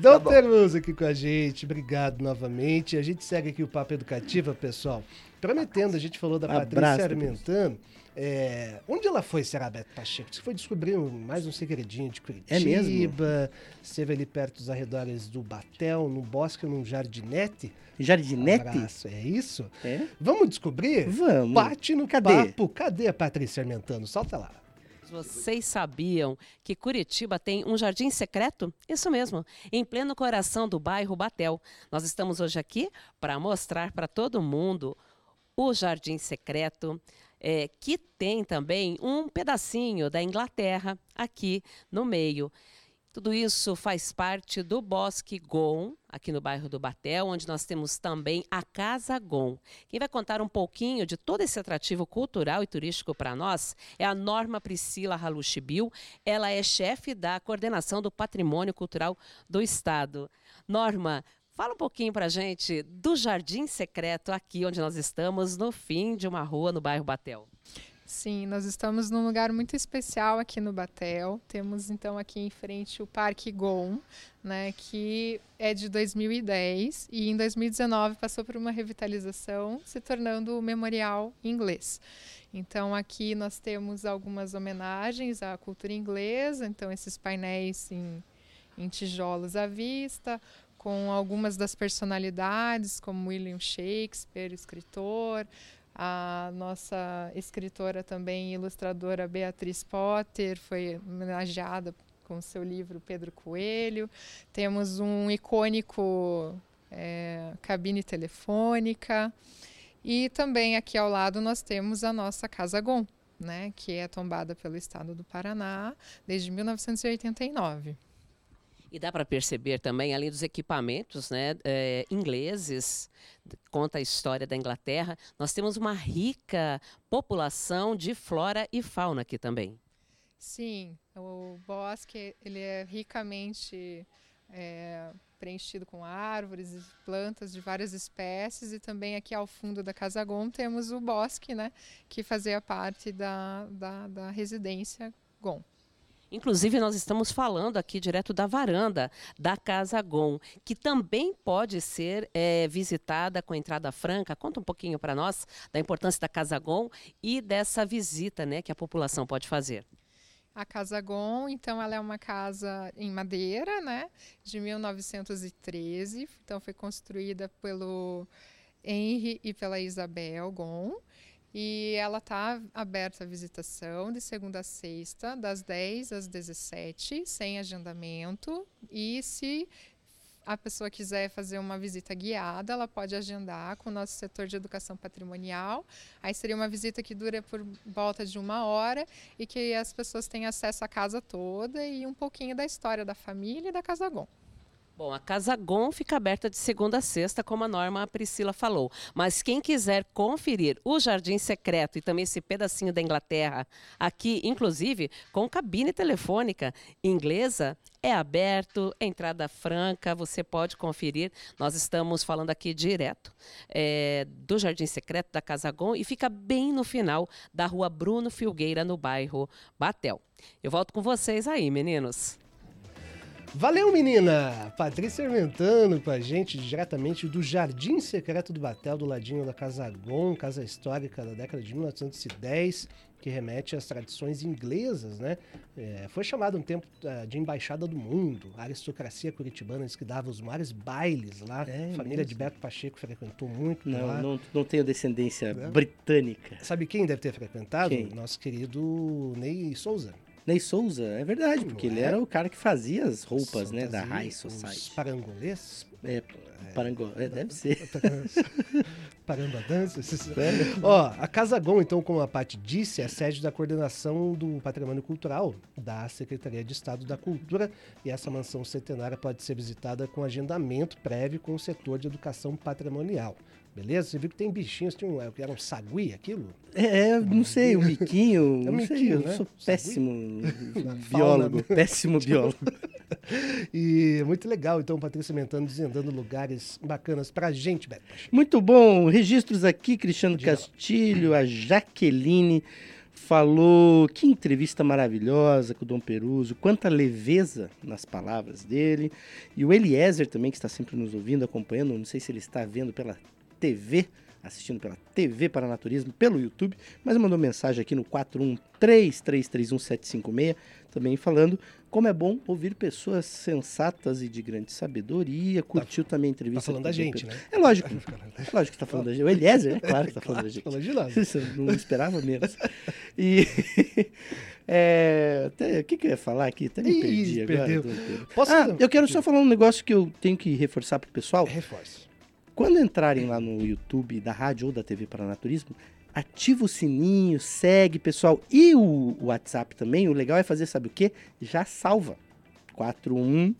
Dom bom. Peruso aqui com a gente, obrigado novamente. A gente segue aqui o Papo Educativa, pessoal. Prometendo, a gente falou da Abraço, Patrícia Peruso. Armentano. É, onde ela foi, será, Beto Pacheco? Você foi descobrir um- mais um segredinho de Curitiba. É mesmo? Esteve ali perto dos arredores do Batel, no bosque, num jardinete. Jardinete? Abraço, é isso? É? Vamos descobrir? Vamos. Bate no Cadê? papo. Cadê a Patrícia Armentano? Solta lá. Vocês sabiam que Curitiba tem um jardim secreto? Isso mesmo, em pleno coração do bairro Batel. Nós estamos hoje aqui para mostrar para todo mundo o jardim secreto, é, que tem também um pedacinho da Inglaterra aqui no meio. Tudo isso faz parte do Bosque Gon, aqui no bairro do Batel, onde nós temos também a Casa Gon. Quem vai contar um pouquinho de todo esse atrativo cultural e turístico para nós é a Norma Priscila Haluchibil. Ela é chefe da coordenação do Patrimônio Cultural do Estado. Norma, fala um pouquinho para gente do Jardim Secreto aqui onde nós estamos, no fim de uma rua no bairro Batel. Sim, nós estamos num lugar muito especial aqui no Batel. Temos então aqui em frente o Parque Gon, né, que é de 2010 e em 2019 passou por uma revitalização, se tornando o memorial inglês. Então aqui nós temos algumas homenagens à cultura inglesa, então esses painéis em, em tijolos à vista, com algumas das personalidades, como William Shakespeare, escritor, a nossa escritora também, ilustradora Beatriz Potter, foi homenageada com seu livro Pedro Coelho. Temos um icônico é, cabine telefônica. E também aqui ao lado nós temos a nossa Casa Gon, né, que é tombada pelo Estado do Paraná desde 1989. E dá para perceber também, além dos equipamentos né, eh, ingleses, conta a história da Inglaterra, nós temos uma rica população de flora e fauna aqui também. Sim, o bosque ele é ricamente é, preenchido com árvores e plantas de várias espécies e também aqui ao fundo da Casa Gon temos o bosque, né, que fazia parte da, da, da residência Gon. Inclusive, nós estamos falando aqui direto da varanda da Casa Gon, que também pode ser eh, visitada com entrada franca. Conta um pouquinho para nós da importância da Casa Gon e dessa visita né, que a população pode fazer. A Casa Gon, então, ela é uma casa em madeira, né, de 1913. Então, foi construída pelo Henry e pela Isabel Gon. E ela está aberta à visitação de segunda a sexta, das 10 às 17, sem agendamento. E se a pessoa quiser fazer uma visita guiada, ela pode agendar com o nosso setor de educação patrimonial. Aí seria uma visita que dura por volta de uma hora e que as pessoas têm acesso à casa toda e um pouquinho da história da família e da Casa Gon. Bom, a Casa Gon fica aberta de segunda a sexta, como a Norma Priscila falou. Mas quem quiser conferir o Jardim Secreto e também esse pedacinho da Inglaterra, aqui, inclusive, com cabine telefônica inglesa, é aberto, entrada franca, você pode conferir. Nós estamos falando aqui direto é, do Jardim Secreto da Casa Gon e fica bem no final da rua Bruno Filgueira, no bairro Batel. Eu volto com vocês aí, meninos. Valeu, menina! Patrícia Armentano com a gente diretamente do Jardim Secreto do Batel, do ladinho da Casa Gon, casa histórica da década de 1910, que remete às tradições inglesas, né? É, foi chamado um tempo uh, de embaixada do mundo, a aristocracia curitibana diz que dava os maiores bailes lá. É a família mesmo? de Beto Pacheco frequentou muito Não, lá. não, não tenho descendência É. britânica. Sabe quem deve ter frequentado? Quem? Nosso querido Ney Souza. Ney Souza, é verdade, porque ele é? era o cara que fazia as roupas, né, da High os Society. parangolês. É, parangol, é, deve ser. Parando a dança. Ó, a Casa Gon, então, como a Paty disse, é sede da coordenação do patrimônio cultural da Secretaria de Estado da Cultura e essa mansão centenária pode ser visitada com agendamento prévio com o setor de educação patrimonial. Beleza? Você viu que tem bichinhos, tinha um, era um sagui aquilo? É, é não sei, um miquinho. É um não sei, miquinho, eu né? sou Sagui? péssimo biólogo. Péssimo biólogo. E muito legal, então, Patrícia Mentano desvendando lugares bacanas pra gente, Beto. Muito bom. Registros aqui, Cristiano Diga lá. Castilho, a Jaqueline falou. Que entrevista maravilhosa com o Dom Peruso, quanta leveza nas palavras dele. E o Eliezer também, que está sempre nos ouvindo, acompanhando. Não sei se ele está vendo pela TV, assistindo pela TV Paranaturismo, pelo YouTube, mas mandou mensagem aqui no 41333317756, também falando como é bom ouvir pessoas sensatas e de grande sabedoria. Curtiu também a entrevista. Tá falando da gente, né? É lógico. É lógico que tá falando da gente. O Eliezer, é claro que tá falando da gente. Falando de eu não esperava menos. E. é, até- o que, que eu ia falar aqui? Até me Ih, perdi agora. perdeu. Pedro. Posso- Ah, eu quero só falar um negócio que eu tenho que reforçar pro pessoal. Reforce. Quando entrarem lá no YouTube da rádio ou da TV Paranaturismo, ativa o sininho, segue, pessoal. E o, o WhatsApp também, o legal é fazer, sabe o quê? Já salva. 41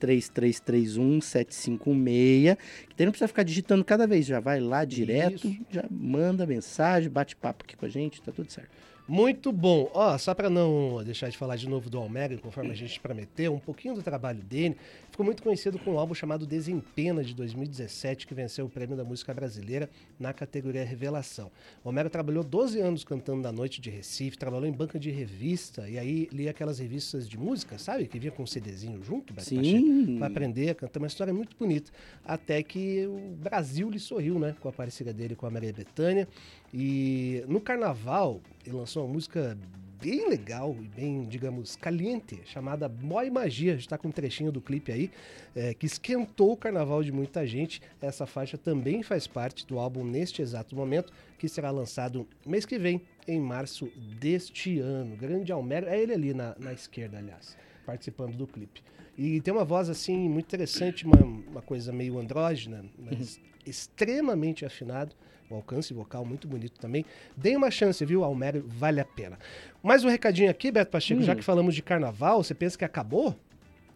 3331 756. Que daí não precisa ficar digitando cada vez, já vai lá direto, Isso. já manda mensagem, bate papo aqui com a gente, tá tudo certo. Muito bom. Ó, só para não deixar de falar de novo do Almega, conforme a gente prometeu, um pouquinho do trabalho dele. Ficou muito conhecido com um álbum chamado Desempena, de 2017, que venceu o Prêmio da Música Brasileira na categoria Revelação. O Homero trabalhou 12 anos cantando na noite de Recife, trabalhou em banca de revista, e aí lia aquelas revistas de música, sabe? Que vinha com um CDzinho junto, Beto Sim. pra aprender a cantar. Uma história muito bonita. Até que o Brasil lhe sorriu, né? Com a parceria dele com a Maria Bethânia. E no carnaval, ele lançou uma música bem legal e bem, digamos, caliente, chamada Moi Magia. A gente tá com um trechinho do clipe aí, é, que esquentou o carnaval de muita gente. Essa faixa também faz parte do álbum neste exato momento, que será lançado mês que vem, em março deste ano. Grande Almero, é ele ali na, na esquerda, aliás, participando do clipe. E tem uma voz assim muito interessante, uma, uma coisa meio andrógena, mas extremamente afinado. Um alcance vocal muito bonito também. Deem uma chance, viu? Almério vale a pena. Mais um recadinho aqui, Beto Pacheco, Hum. já que falamos de carnaval, você pensa que acabou?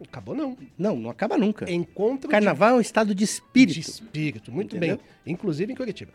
Acabou não. Não, não acaba nunca. Encontro Carnaval é um estado de de, espírito. de espírito, muito Entendeu? bem. Inclusive em Curitiba.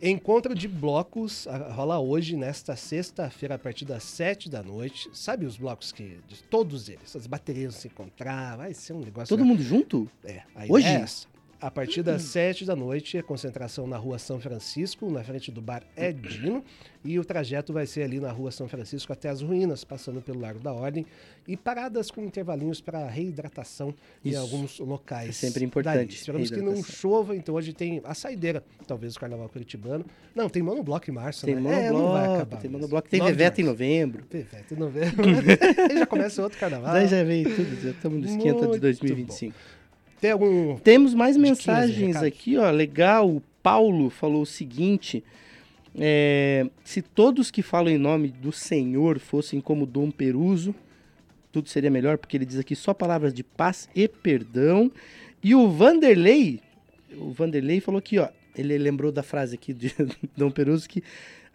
Encontro de blocos ah, rola hoje, nesta sexta-feira, a partir das sete da noite. Sabe os blocos que. De todos eles, as baterias vão se encontrar, vai ser um negócio. Todo mundo junto? É, Hoje? é essa. A partir das 7 da noite, a concentração na rua São Francisco, na frente do bar Edino. E o trajeto vai ser ali na rua São Francisco até as ruínas, passando pelo Largo da Ordem. E paradas com intervalinhos para reidratação em Isso. alguns locais. É sempre importante. Esperamos que não chova, então hoje tem a saideira, talvez, do Carnaval Curitibano. Não, tem monobloco em março, Tem né? monobloco, é, não vai acabar. tem monobloco, tem 9 de Veveta em novembro. Veveta em novembro. Aí já começa outro Carnaval. Daí já veio tudo, já estamos no esquenta de Muito 2025. Tem algum Temos mais mensagens aqui, ó. Legal. O Paulo falou o seguinte: é, se todos que falam em nome do Senhor fossem como Dom Peruso, tudo seria melhor, porque ele diz aqui só palavras de paz e perdão. E o Vanderlei, o Vanderlei falou aqui, ó. Ele lembrou da frase aqui de Dom Peruso que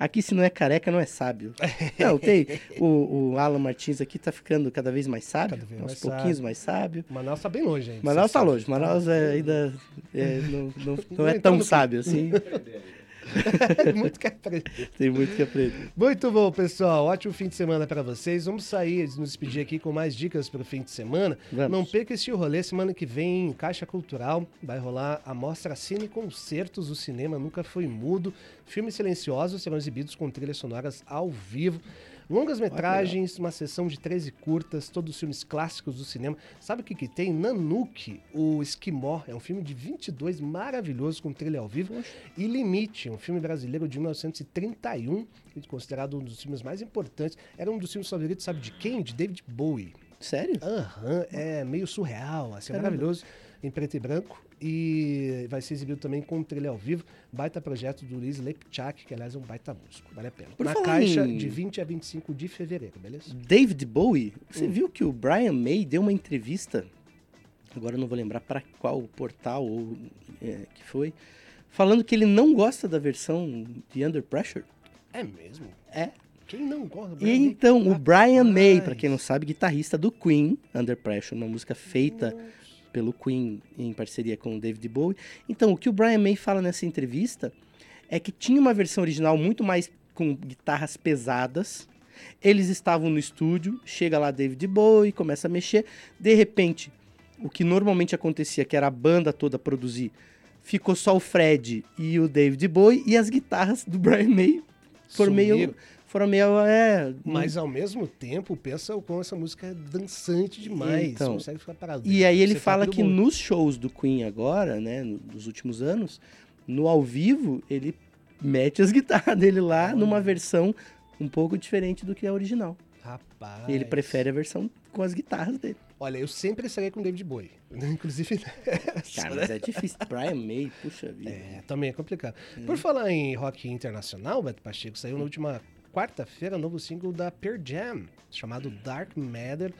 aqui se não é careca não é sábio. Não, tem. O, o Alan Martins aqui tá ficando cada vez mais sábio, Cada vez aos mais pouquinhos sábio. mais sábio. Manaus tá bem longe ainda. Manaus tá longe, Manaus é, ainda é, não, não, não é tão sábio assim. Muito que aprender. Tem muito que aprender. Muito bom, pessoal. Ótimo fim de semana para vocês. Vamos sair, nos despedir aqui com mais dicas para o fim de semana. Vamos. Não perca esse rolê semana que vem em Caixa Cultural. Vai rolar a mostra Cine Concertos. O cinema nunca foi mudo. Filmes silenciosos serão exibidos com trilhas sonoras ao vivo. Longas metragens, uma sessão de 13 curtas, todos os filmes clássicos do cinema. Sabe o que, que tem? Nanuki, o Esquimó, é um filme de 22 maravilhoso com trilha ao vivo. E Limite, um filme brasileiro de 1931, considerado um dos filmes mais importantes. Era um dos filmes favoritos, sabe de quem? De David Bowie. Sério? Aham, é meio surreal, assim, é maravilhoso, em preto e branco. E vai ser exibido também com trilha ao vivo. Baita projeto do Luiz Lepchak, que aliás é um baita músico, vale a pena. Por Na caixa em- de 20 a 25 de fevereiro, beleza? David Bowie, você Hum. viu que o Brian May deu uma entrevista, agora eu não vou lembrar para qual portal ou é, que foi, falando que ele não gosta da versão de Under Pressure. É mesmo? É. Quem não gosta? E então, o Brian May, para quem não sabe, guitarrista do Queen, Under Pressure, uma música feita pelo Queen em parceria com o David Bowie. Então, o que o Brian May fala nessa entrevista é que tinha uma versão original muito mais com guitarras pesadas. Eles estavam no estúdio, chega lá David Bowie, começa a mexer. De repente, o que normalmente acontecia, que era a banda toda produzir, ficou só o Fred e o David Bowie e as guitarras do Brian May foram meio. Foram meio é, Mas ao mesmo tempo, pensa o como essa música é dançante demais. Então, Você consegue ficar parado. E aí ele Você fala que do mundo. nos shows do Queen agora, né, no- nos últimos anos, no ao vivo, ele mete as guitarras dele lá numa versão um pouco diferente do que a original. Rapaz. E ele prefere a versão com as guitarras dele. Olha, eu sempre saí com o David Bowie. Inclusive. nessa, Cara, mas é difícil. Brian May, puxa vida. É, também é complicado. Hum. Por falar em rock internacional, Beto Pacheco, saiu na última quarta-feira novo single da Pearl Jam, chamado Dark Matter.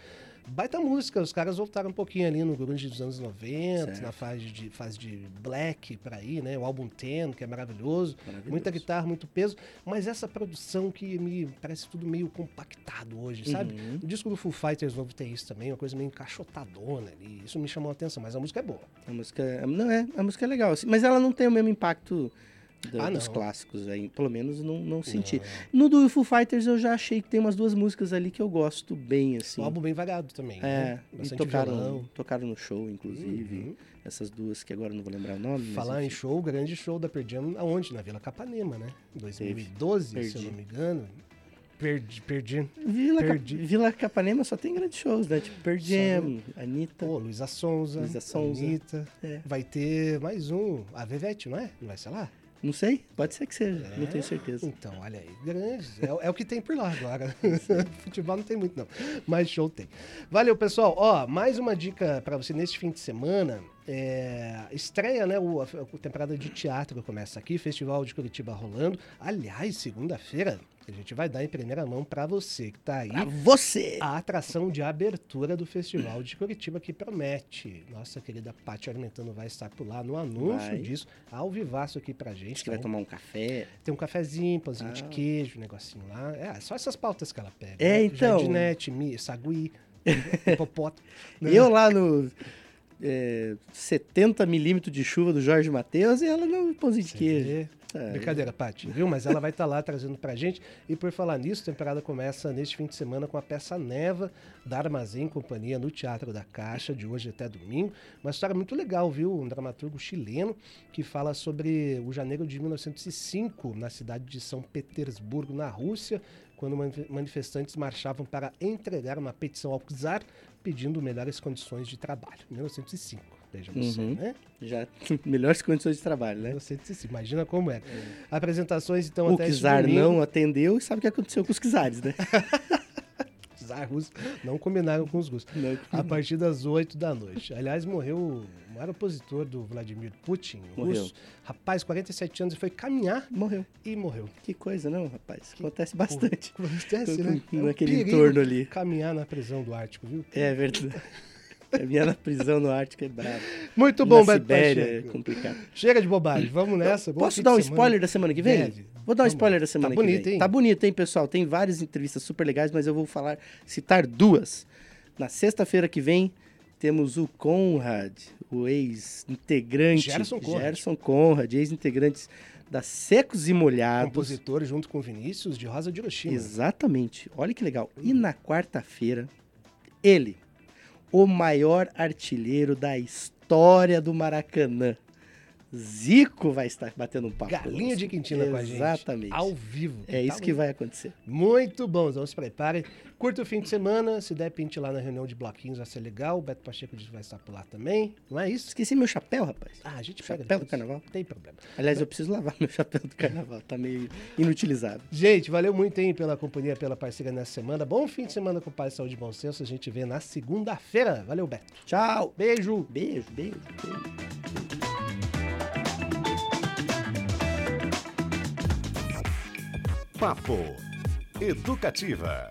Baita música, os caras voltaram um pouquinho ali no grunge dos anos 90, Certo. na fase de, fase de black pra aí, né? O álbum Ten, que é maravilhoso. Maravilhoso. Muita guitarra, muito peso. Mas essa produção que me parece tudo meio compactado hoje, sabe? Uhum. O disco do Foo Fighters novo tem isso também, uma coisa meio encaixotadona ali. Isso me chamou a atenção, mas a música é boa. A música, não é, a música é legal, assim, mas ela não tem o mesmo impacto da- Ah, dos não. clássicos, aí, pelo menos não, não senti. No do Foo Fighters eu já achei que tem umas duas músicas ali que eu gosto bem, assim. Um álbum bem variado também. É, né? e Bastante tocaram, violão. tocaram no show, inclusive. Uhum. Essas duas que agora não vou lembrar o nome. mas Falar em enfim. show, grande show da Pearl Jam, aonde? Na Vila Capanema, né? Em 2012, se eu Perdi. não me engano. Perdi. Perdi. Vila, Cap- Perdi. Vila Capanema só tem grandes shows, né? Tipo Jam, Anitta. Pô, Luísa Sonza, Luísa Sonza. Anitta. É. Vai ter mais um, a Vevete, não é? Não vai ser lá? Não sei, pode ser que seja, não É? tenho certeza. Então, olha aí, grande. É, é o que tem por lá agora. Futebol não tem muito, não. Mas show tem. Valeu, pessoal. Ó, mais uma dica pra você neste fim de semana. É, estreia, né? O, a, a temporada de teatro começa aqui, Festival de Curitiba rolando. Aliás, segunda-feira, a gente vai dar em primeira mão pra você que tá aí. Pra você! A atração de abertura do Festival de Curitiba que promete. Nossa querida Paty Armentano vai estar por lá no anúncio Vai. disso, ao vivaço aqui pra gente. Acho que vai então. tomar um café. Tem um cafezinho, pãozinho de Ah. queijo, um negocinho lá. É, só essas pautas que ela pega. É, né? então. Jardinete, mi, sagui, hipopótamo. né? Eu lá no é, 70 milímetros de chuva do Jorge Matheus e ela no pãozinho de queijo. Brincadeira, Paty, viu? Mas ela vai estar lá trazendo pra gente. E por falar nisso, a temporada começa neste fim de semana com a peça Neva da Armazém Companhia no Teatro da Caixa, de hoje até domingo. Uma história muito legal, viu? Um dramaturgo chileno que fala sobre o janeiro de 1905, na cidade de São Petersburgo, na Rússia, quando manif- manifestantes marchavam para entregar uma petição ao czar pedindo melhores condições de trabalho. 1905, veja você, Uhum. né? Já melhores condições de trabalho, né? 1905, imagina como era. Apresentações, então, O até este Kizar não atendeu e sabe o que aconteceu com os Kizares, né? Czar russo não combinaram com os russos. A partir das 8 da noite. Aliás, morreu o maior opositor do Vladimir Putin, o Morreu. russo. Rapaz, 47 anos, e foi caminhar Morreu. e morreu. Que coisa, não, rapaz? Acontece bastante. Acontece, né? É um Naquele entorno ali. Caminhar na prisão do Ártico, viu? É verdade. Caminhar na prisão no Ártico é brabo. Muito bom, na Beto Sibéria é complicado. Chega de bobagem, vamos nessa. Bom Posso dar um semana. spoiler da semana que vem? Deve. Vou dar um Vamos. spoiler da semana Tá que bonito, vem. hein? Tá bonito, hein, pessoal? Tem várias entrevistas super legais, mas eu vou falar, citar duas. Na sexta-feira que vem, temos o Conrad, o ex-integrante. Gerson Conrad. Gerson Conrad, ex-integrante da Secos e Molhados. Compositor junto com Vinícius de Rosa de Hiroshima. Exatamente. Olha que legal. E na quarta-feira, ele, o maior artilheiro da história do Maracanã. Zico vai estar batendo um papo. Galinha de Quintina com a gente. Exatamente. Ao vivo. É isso Tá que vai acontecer. Muito bom, então se preparem. Curta o fim de semana, se der pinte lá na reunião de bloquinhos vai ser legal. O Beto Pacheco vai estar por lá também, não é isso? Esqueci meu chapéu, rapaz. Ah, a gente pega Chapéu do depois. carnaval? Não tem problema. Aliás, eu preciso lavar meu chapéu do carnaval. Tá meio inutilizado. Gente, valeu muito hein, pela companhia, pela parceria nessa semana. Bom fim de semana com paz, saúde e bom senso. A gente vê na segunda-feira. Valeu, Beto. Tchau. Beijo. Beijo, beijo, beijo. Papo Educativa.